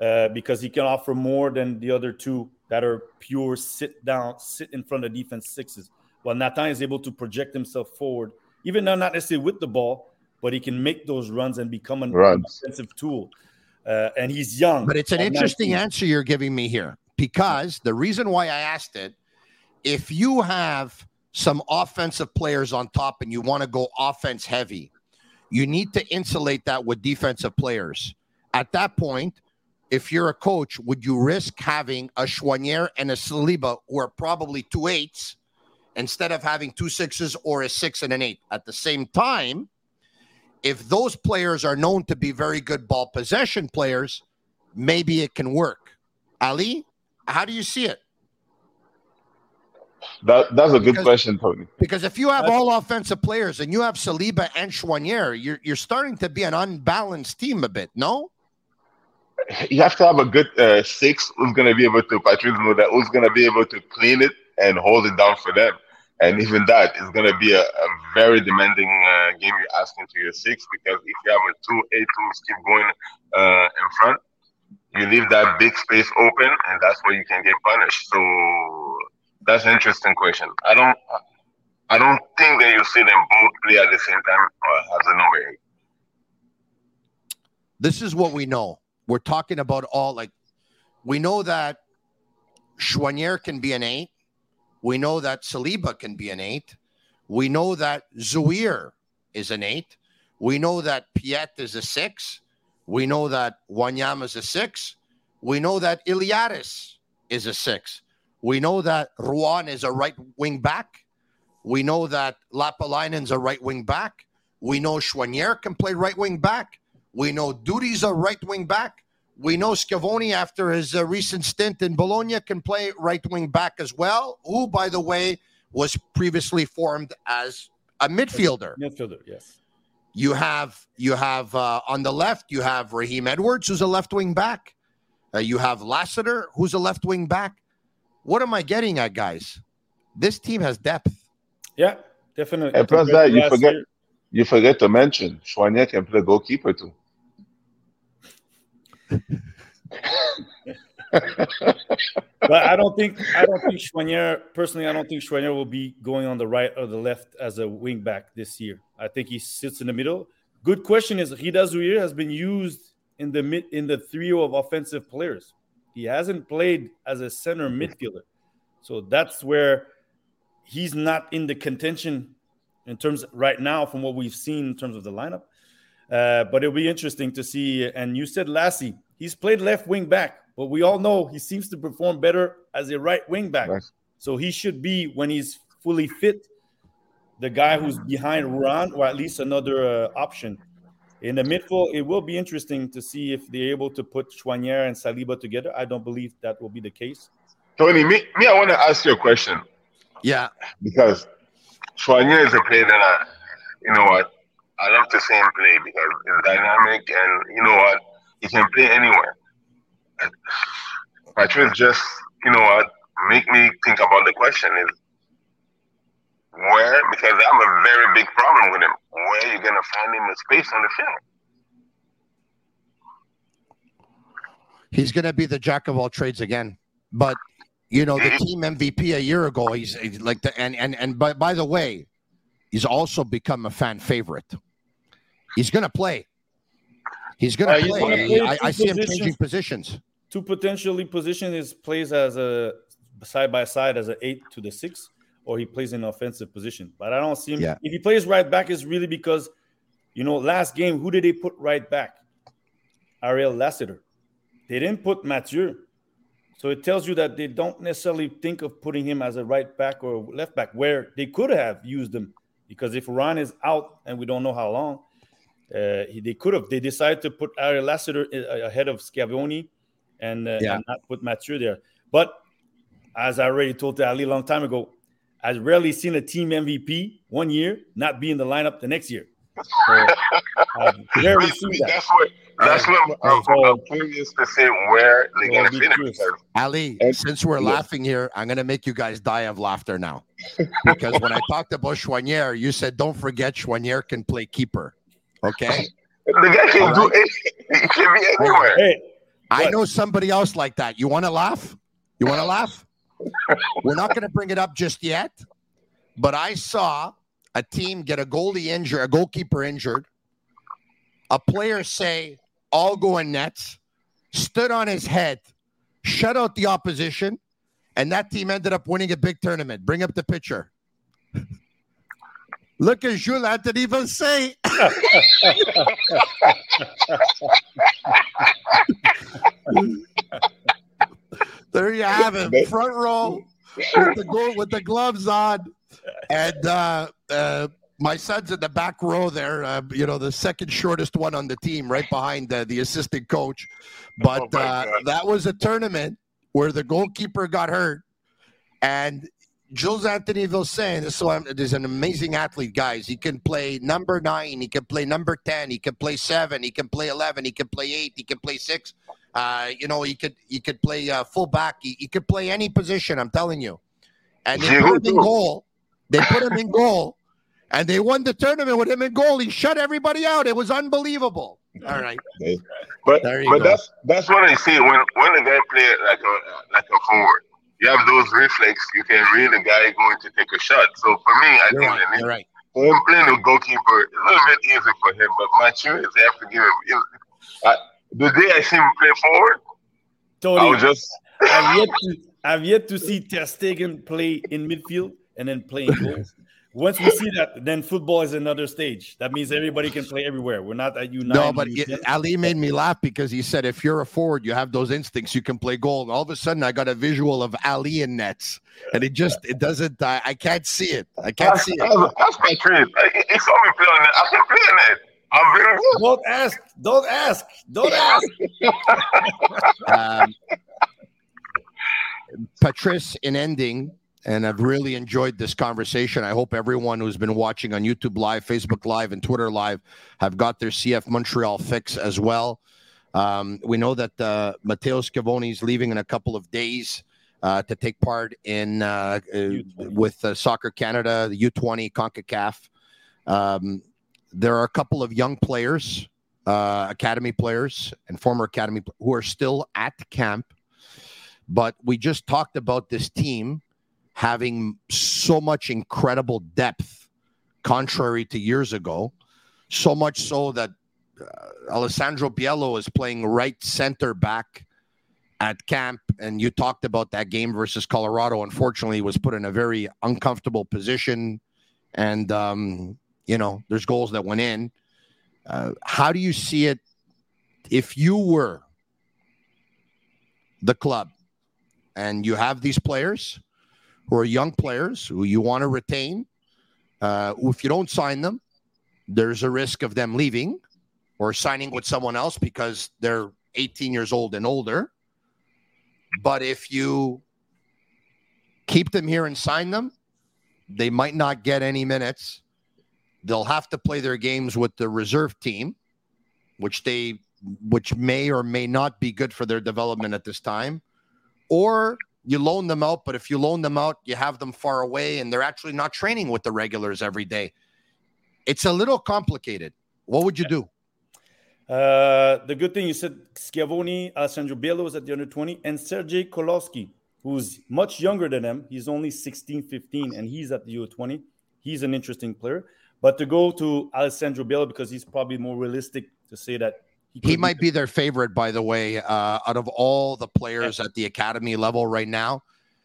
Uh, because he can offer more than the other two that are pure sit down, sit in front of defense sixes. While Nathan is able to project himself forward, even though not necessarily with the ball, but he can make those runs and become an runs. offensive tool. Uh, and he's young. But it's an interesting 19. answer you're giving me here because the reason why I asked it, if you have some offensive players on top and you want to go offense heavy, you need to insulate that with defensive players. At that point, if you're a coach, would you risk having a Choinière and a Saliba who are probably two eights instead of having two sixes or a six and an eight? At the same time, if those players are known to be very good ball possession players, maybe it can work. Ali, how do you see it? That that's a good because, question, Tony. Because if you have that's, all offensive players and you have Saliba and Choinière, you're you're starting to be an unbalanced team a bit, no? you have to have a good uh, six who's going to be able to, Patrice know that who's going to be able to clean it and hold it down for them. And even that is going to be a, a very demanding uh, game you're asking to your six because if you have a two keep going uh, in front, you leave that big space open, and that's where you can get punished. So that's an interesting question. I don't, I don't think that you see them both play at the same time as a number eight. This is what we know we're talking about all like we know that Choinière can be an eight. We know that Saliba can be an eight. We know that Zouhir is an eight. We know that Piette is a six. We know that Wanyama is a six. We know that Iliadis is a six. We know that Ruan is a right wing back. We know that Lappalainen's a right wing back. We know Choinière can play right wing back. We know Duty's a right wing back. We know Schiavoni, after his uh, recent stint in Bologna, can play right wing back as well, who, by the way, was previously formed as a midfielder. Midfielder, yes. You have you have uh, on the left you have Raheem Edwards, who's a left wing back. Uh, you have Lassiter, who's a left wing back. What am I getting at, guys? This team has depth. Yeah, definitely. And plus that, you forget year. you forget to mention Choinière can play goalkeeper too but I don't think I don't think Choinière personally. I don't think Choinière will be going on the right or the left as a wing back this year. I think he sits in the middle. Good question is Rida Zouhir has been used in the mid in the trio of offensive players. He hasn't played as a center midfielder. So that's where he's not in the contention in terms right now from what we've seen in terms of the lineup. Uh, but it'll be interesting to see. And you said Lassie, he's played left wing back, but we all know he seems to perform better as a right wing back. Nice. So he should be when he's fully fit, the guy who's behind Ruan, or at least another uh, option. In the midfield, it will be interesting to see if they're able to put Choinière and Saliba together. I don't believe that will be the case. Tony, me, me I want to ask you a question. Yeah. Because Choinière is a player that I, you know what, I love to see him play because he's dynamic and you know what, he can play anywhere. Patrice just, you know what, make me think about the question is where, because I have a very big problem with him. Where are you going to find him a space on the field? He's going to be the jack of all trades again. But you know, the team MVP a year ago, he's, he's like the and and and by by the way, he's also become a fan favorite. He's going to play. He's going to play. play I, I see him changing positions. To potentially position his plays as a side by side as an eight to the six, or he plays in an offensive position. But I don't see him. Yeah. If he plays right back, is really because, you know, last game, who did they put right back? Ariel Lassiter. They didn't put Mathieu. So it tells you that they don't necessarily think of putting him as a right back or left back, where they could have used him. Because if Ruan is out and we don't know how long, uh, they could have. They decided to put Ariel Lassiter uh, ahead of Schiavoni and, uh, yeah. and not put Mathieu there. But as I already told Ali a long time ago, I've rarely seen a team MVP one year not be in the lineup the next year. So, I've rarely seen that. That's what that's what I'm, so, I'm curious to see where they're going to finish. Ali, and, since we're yeah. laughing here, I'm going to make you guys die of laughter now. Because when I talked about Choinière, you said, don't forget Choinière can play keeper. Okay? the guy can do it. He can be anywhere. Hey, I know somebody else like that. You want to laugh? You want to laugh? we're not going to bring it up just yet, but I saw a team get a goalie injured, a goalkeeper injured, a player say, all going nets, stood on his head, shut out the opposition, and that team ended up winning a big tournament. Bring up the picture. Look at Jules I didn't even say. there you have it, front row with the goal, with the gloves on, and uh, uh, my son's in the back row there. Uh, you know, the second shortest one on the team, right behind uh, the assistant coach. But oh uh, that was a tournament where the goalkeeper got hurt, and Jules Anthony Vilsaint is so is an amazing athlete, guys. He can play number nine, he can play number ten, he can play seven, he can play eleven, he can play eight, he can play six. Uh, you know, he could he could play uh, fullback. He, he could play any position. I'm telling you. And they put him in goal. They put him in goal and they won the tournament with him in goal. He shut everybody out. It was unbelievable. All right, but but go. that's that's what I see when when the guy play like a like a forward. You have those reflex. You can read the guy going to take a shot. So for me, I you're think right, that right. when playing the goalkeeper, it's a little bit easy for him. But my choice, they have to give him. I, uh, the day I see him play forward, Tony, I'll just. I've yet to I've yet to see Ter Stegen play in midfield and then playing goals. Once we see that, then football is another stage. That means everybody can play everywhere. We're not at United. No, but it, Ali made me laugh because he said, if you're a forward, you have those instincts, you can play goal. And all of a sudden, I got a visual of Ali in nets, and it just it doesn't. I, I can't see it. I can't see it. That's my truth. He saw me playing it. I can play it. I'm very good. Don't ask. Don't ask. Don't ask. um, Patrice, in ending, and I've really enjoyed this conversation. I hope everyone who's been watching on YouTube Live, Facebook Live, and Twitter Live have got their CF Montreal fix as well. Um, we know that uh, Matteo Schiavoni is leaving in a couple of days uh, to take part in uh, uh with uh, Soccer Canada, the U20, CONCACAF. Um, there are a couple of young players, uh, academy players, and former academy who are still at camp. But we just talked about this team having so much incredible depth, contrary to years ago. So much so that uh, Alessandro Biello is playing right center back at camp, and you talked about that game versus Colorado. Unfortunately, was put in a very uncomfortable position, and um, you know there's goals that went in. Uh, how do you see it if you were the club and you have these players who are young players who you want to retain? Uh, if you don't sign them, there's a risk of them leaving or signing with someone else because they're 18 years old and older. But if you keep them here and sign them, they might not get any minutes. They'll have to play their games with the reserve team, which they which may or may not be good for their development at this time. Or you loan them out, but if you loan them out, you have them far away and they're actually not training with the regulars every day. It's a little complicated. What would you do? Uh, the good thing you said Schiavoni, Alessandro Biello was at the under 20, and Sergei Kolowski, who's much younger than them. He's only 16, 15, and he's at the U20. He's an interesting player. But to go to Alessandro Biello, because he's probably more realistic to say that he, he might be their favorite, by the way, uh, out of all the players yeah. at the academy level right now.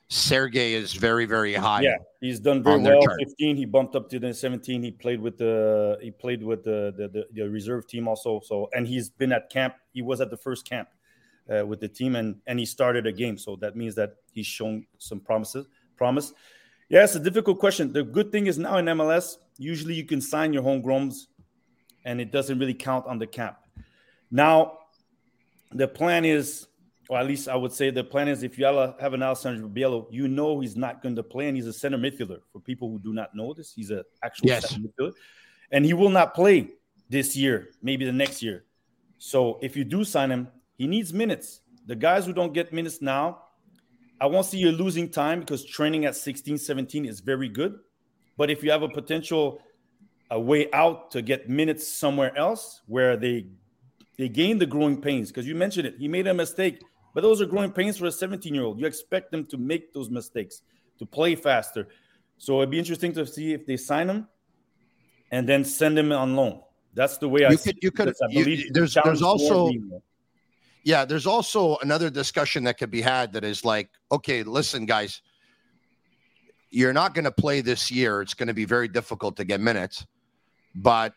Sergey is very, very high. Yeah, he's done very well. 15, he bumped up to the 17. He played with the he played with the, the the, the reserve team also. So and he's been at camp. He was at the first camp uh, with the team and and he started a game. So that means that he's shown some promises. Promise. Yeah, it's a difficult question. The good thing is now in MLS, usually you can sign your homegrowns, and it doesn't really count on the cap. Now, the plan is or at least I would say the plan is if you have an Alessandro Biello, you know he's not going to play, and he's a center midfielder. For people who do not know this, he's an actual yes. center midfielder, and he will not play this year, maybe the next year. So if you do sign him, he needs minutes. The guys who don't get minutes now, I won't see you losing time because training at 16, 17 is very good. But if you have a potential a way out to get minutes somewhere else where they they gain the growing pains, because you mentioned it, he made a mistake but those are growing pains for a 17 year old. You expect them to make those mistakes, to play faster. So it'd be interesting to see if they sign him and then send him on loan. That's the way you I could, you could. You, there's there's also yeah, there's also another discussion that could be had that is like, okay, listen, guys, you're not going to play this year. It's going to be very difficult to get minutes, but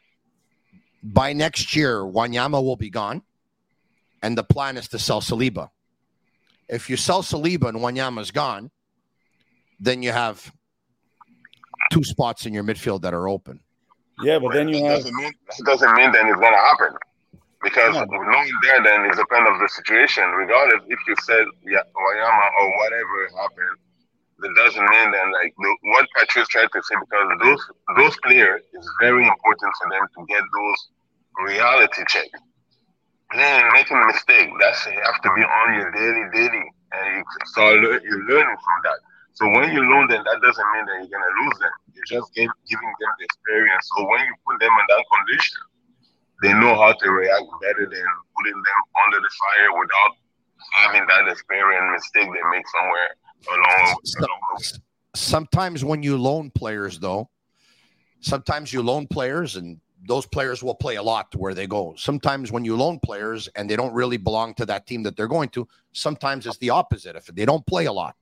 by next year, Wanyama will be gone, and the plan is to sell Saliba. If you sell Saliba and Wanyama's gone, then you have two spots in your midfield that are open. Yeah, but then you have. Doesn't mean, that doesn't mean then it's going to happen. Because yeah. knowing there then is a kind of the situation. Regardless if you said yeah, Wanyama or whatever happened, that doesn't mean then like the, what Patrice tried to say because those those players is very important for them to get those reality check. playing, making a mistake, that's you have to be on your daily, daily, and you start you're learning from that. So when you learn them, that doesn't mean that you're gonna lose them. You're just giving them the experience. So when you put them in that condition, they know how to react better than putting them under the fire without having that experience mistake they make somewhere along, along. Sometimes when you loan players, though, sometimes you loan players and those players will play a lot to where they go. Sometimes when you loan players and they don't really belong to that team that they're going to, sometimes it's the opposite if they don't play a lot.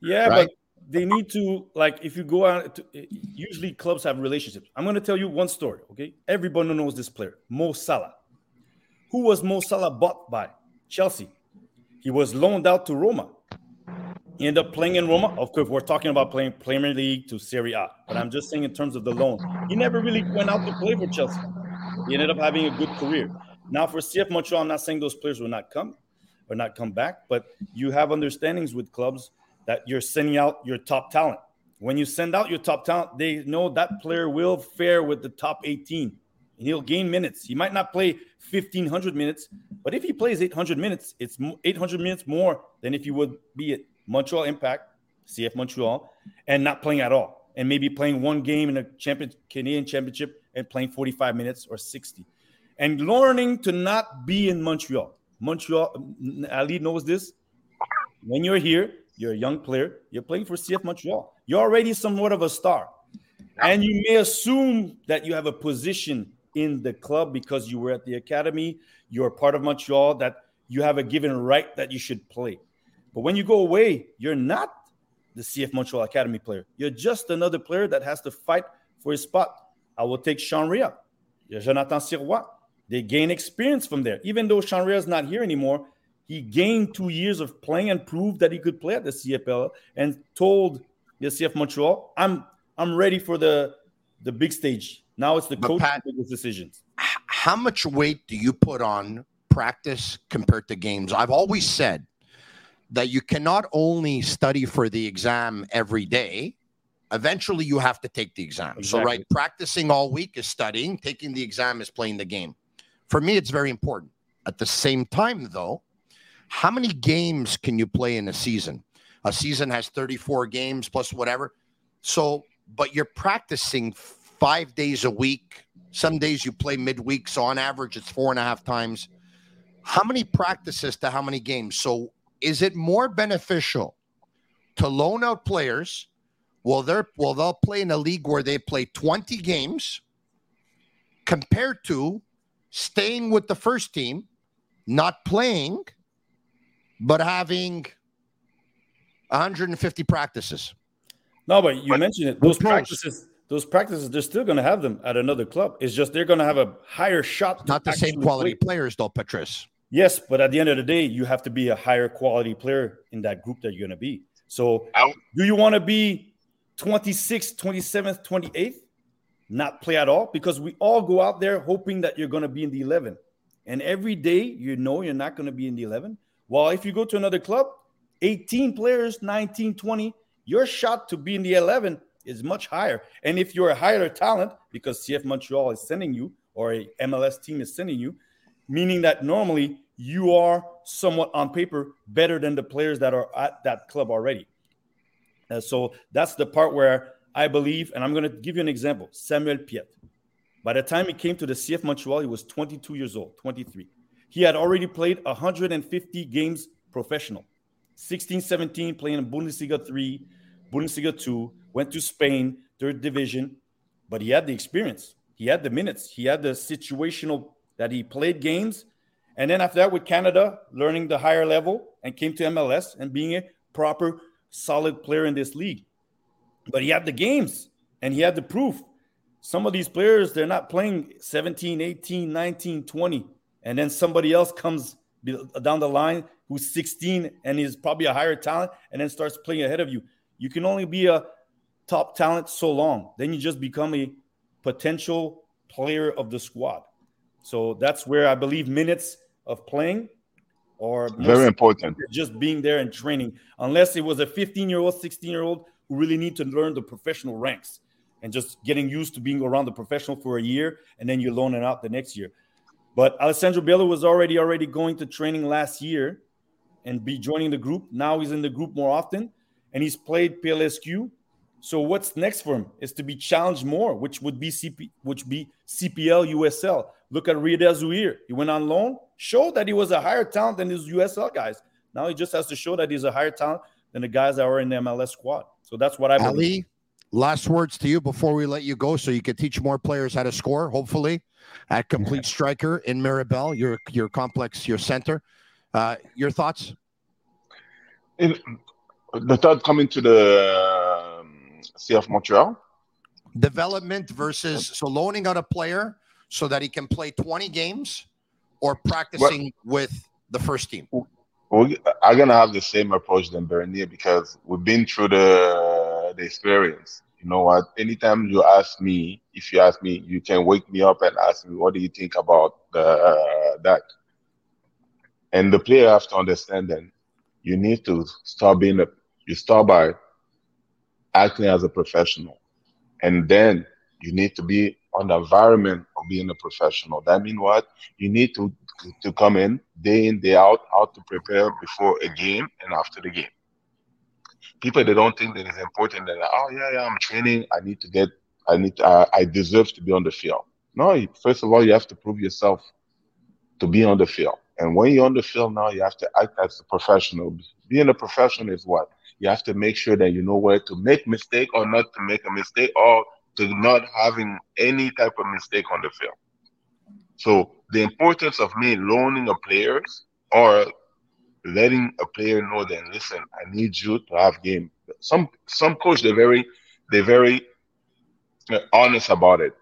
Yeah, right? but they need to like if you go out. To, eh, usually, clubs have relationships. I'm going to tell you one story. Okay, everybody knows this player, Mo Salah. Who was Mo Salah bought by? Chelsea. He was loaned out to Roma. He ended up playing in Roma. Of course, we're talking about playing Premier League to Serie A, but I'm just saying in terms of the loan, he never really went out to play for Chelsea. He ended up having a good career. Now for CF Montreal, I'm not saying those players will not come or not come back, but you have understandings with clubs that you're sending out your top talent. When you send out your top talent, they know that player will fare with the top 18 and he'll gain minutes. He might not play 1500 minutes, but if he plays 800 minutes, it's 800 minutes more than if you would be at Montreal Impact, CF Montreal, and not playing at all, and maybe playing one game in a champion Canadian Championship and playing 45 minutes or 60, and learning to not be in Montreal. Montreal, Ali knows this. When you're here, you're a young player. You're playing for CF Montreal. You're already somewhat of a star, and you may assume that you have a position in the club because you were at the academy. You're part of Montreal. That you have a given right that you should play. But when you go away, you're not the CF Montreal Academy player. You're just another player that has to fight for his spot. I will take Sean Rea, Jonathan Sirois. They gain experience from there. Even though Sean Rea is not here anymore, he gained two years of playing and proved that he could play at the CPL and told the CF Montreal, I'm I'm ready for the the big stage. Now it's the coach Pat, make decisions. How much weight do you put on practice compared to games? I've always said that you cannot only study for the exam every day. Eventually, you have to take the exam. Exactly. So, right, practicing all week is studying, taking the exam is playing the game. For me, it's very important. At the same time, though, how many games can you play in a season? A season has 34 games plus whatever. So, but you're practicing five days a week. Some days you play midweek. So, on average, it's four and a half times. How many practices to how many games? So, is it more beneficial to loan out players? Well, they're well, they'll play in a league where they play 20 games compared to staying with the first team, not playing, but having 150 practices. No, but you but mentioned it. Those practices, those practices, they're still going to have them at another club. It's just they're going to have a higher shot. Not the same quality play. players, though, Patrice. Yes, but at the end of the day, you have to be a higher quality player in that group that you're going to be. So, do you want to be 26th, 27th, 28th? Not play at all? Because we all go out there hoping that you're going to be in the 11. And every day you know you're not going to be in the 11. Well, if you go to another club, 18 players, 19, 20, your shot to be in the 11 is much higher. And if you're a higher talent, because CF Montreal is sending you or a MLS team is sending you, meaning that normally you are somewhat on paper better than the players that are at that club already. And so that's the part where I believe, and I'm going to give you an example Samuel Piette. By the time he came to the CF Montreal, he was 22 years old, 23. He had already played 150 games professional, 16, 17 playing in Bundesliga 3, Bundesliga 2, went to Spain, third division, but he had the experience. He had the minutes. He had the situational that he played games. And then after that, with Canada, learning the higher level and came to MLS and being a proper, solid player in this league. But he had the games and he had the proof. Some of these players, they're not playing 17, 18, 19, 20. And then somebody else comes down the line who's 16 and is probably a higher talent and then starts playing ahead of you. You can only be a top talent so long. Then you just become a potential player of the squad. So that's where I believe minutes of playing or very important. Just being there and training, unless it was a 15 year old, 16 year old who really need to learn the professional ranks and just getting used to being around the professional for a year and then you loan it out the next year. But Alessandro Biello was already already going to training last year and be joining the group. Now he's in the group more often and he's played PLSQ so what's next for him is to be challenged more, which would be CP, which be CPL USL. Look at Rida Zouhir. He went on loan, showed that he was a higher talent than his USL guys. Now he just has to show that he's a higher talent than the guys that are in the MLS squad. So that's what I believe. Ali, last words to you before we let you go, so you can teach more players how to score. Hopefully, at complete striker in Mirabel, your your complex, your center. Uh, your thoughts? In, the thought coming to the CF Montreal. Development versus so loaning out a player so that he can play 20 games or practicing with the first team. We are gonna have the same approach than Bernier because we've been through the the experience. You know what? Anytime you ask me, if you ask me, you can wake me up and ask me, what do you think about the, uh, that? And the player has to understand that you need to start being a. You start by acting as a professional. And then you need to be on the environment of being a professional. That means what? You need to to come in day in, day out, how to prepare before a game and after the game. People they don't think that it's important that oh yeah, yeah, I'm training, I need to get I need to, I deserve to be on the field. No, first of all, you have to prove yourself to be on the field. And when you're on the field now, you have to act as a professional. Being a professional is what? you have to make sure that you know where to make mistake or not to make a mistake or to not having any type of mistake on the field. So the importance of me loaning a players or letting a player know that listen, I need you to have game. Some some coach they're very they're very uh, honest about it.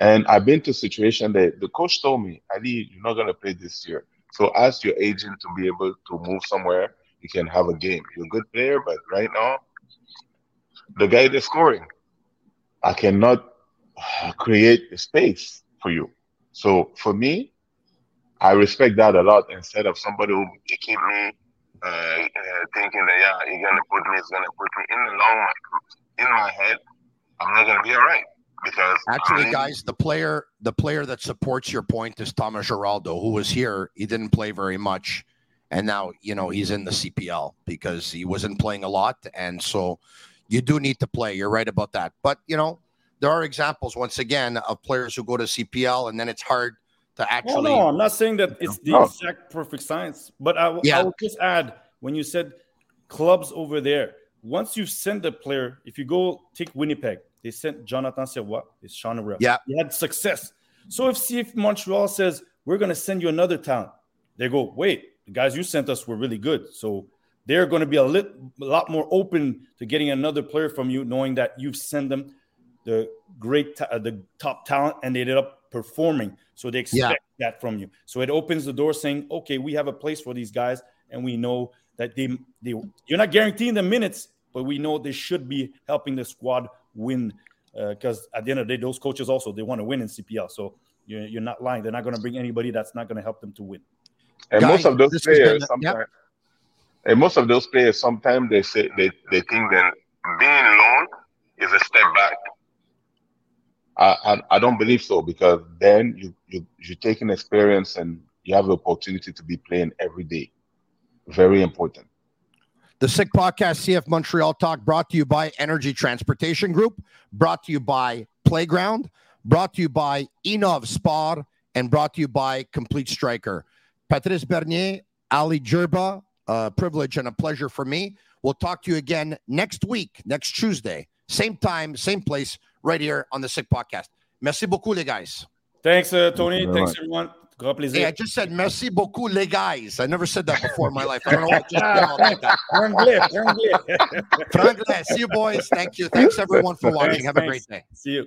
And I've been to a situation that the coach told me, Ali, you're not gonna play this year. So ask your agent to be able to move somewhere. You can have a game. You're a good player, but right now, the guy that's scoring, I cannot create a space for you. So for me, I respect that a lot instead of somebody who keep me uh, uh, thinking that yeah, he's gonna put me, he's gonna put me in the long in my head. I'm not gonna be all right because actually, I, guys, the player the player that supports your point is Thomas Giraldo, who was here. He didn't play very much, and now you know he's in the CPL because he wasn't playing a lot, and so you do need to play. You're right about that, but you know there are examples once again of players who go to CPL and then it's hard to actually. Well, no, I'm not saying that it's the oh. exact perfect science, but I, yeah. I will just add when you said clubs over there. Once you send a player, if you go take Winnipeg, they sent Jonathan Sirois, it's Sean. Yeah, he had success. So if CF Montreal says we're going to send you another talent, they go, wait, the guys you sent us were really good, so they're going to be a, lit, a lot more open to getting another player from you, knowing that you've sent them the great, ta- uh, the top talent, and they ended up performing. So they expect yeah. that from you. So it opens the door, saying, "Okay, we have a place for these guys, and we know that they, they you're not guaranteeing the minutes, but we know they should be helping the squad win. Because uh, at the end of the day, those coaches also they want to win in CPL. So you're, you're not lying. They're not going to bring anybody that's not going to help them to win. And Guys, most of those players, sometimes, yep. and most of those players, sometimes they say they, they think that being alone is a step back I, I, I don't believe so because then you you you take an experience and you have the opportunity to be playing every day. Very important. The Sick Podcast CF Montreal Talk brought to you by Energy Transportation Group, brought to you by Playground, brought to you by Enov Spar, and brought to you by Complete Striker. Patrice Bernier, Ali Gerba, a privilege and a pleasure for me. We'll talk to you again next week, next Tuesday, same time, same place right here on the Sick Podcast. Merci beaucoup, les guys. Thanks, uh, Tony. Thanks, everyone. Grand plaisir. Hey, I just said merci beaucoup, les guys. I never said that before in my life. I don't know why I just did all that. Franglais, franglais. See you, boys. Thank you. Thanks, everyone, for watching. Have a great day. See you.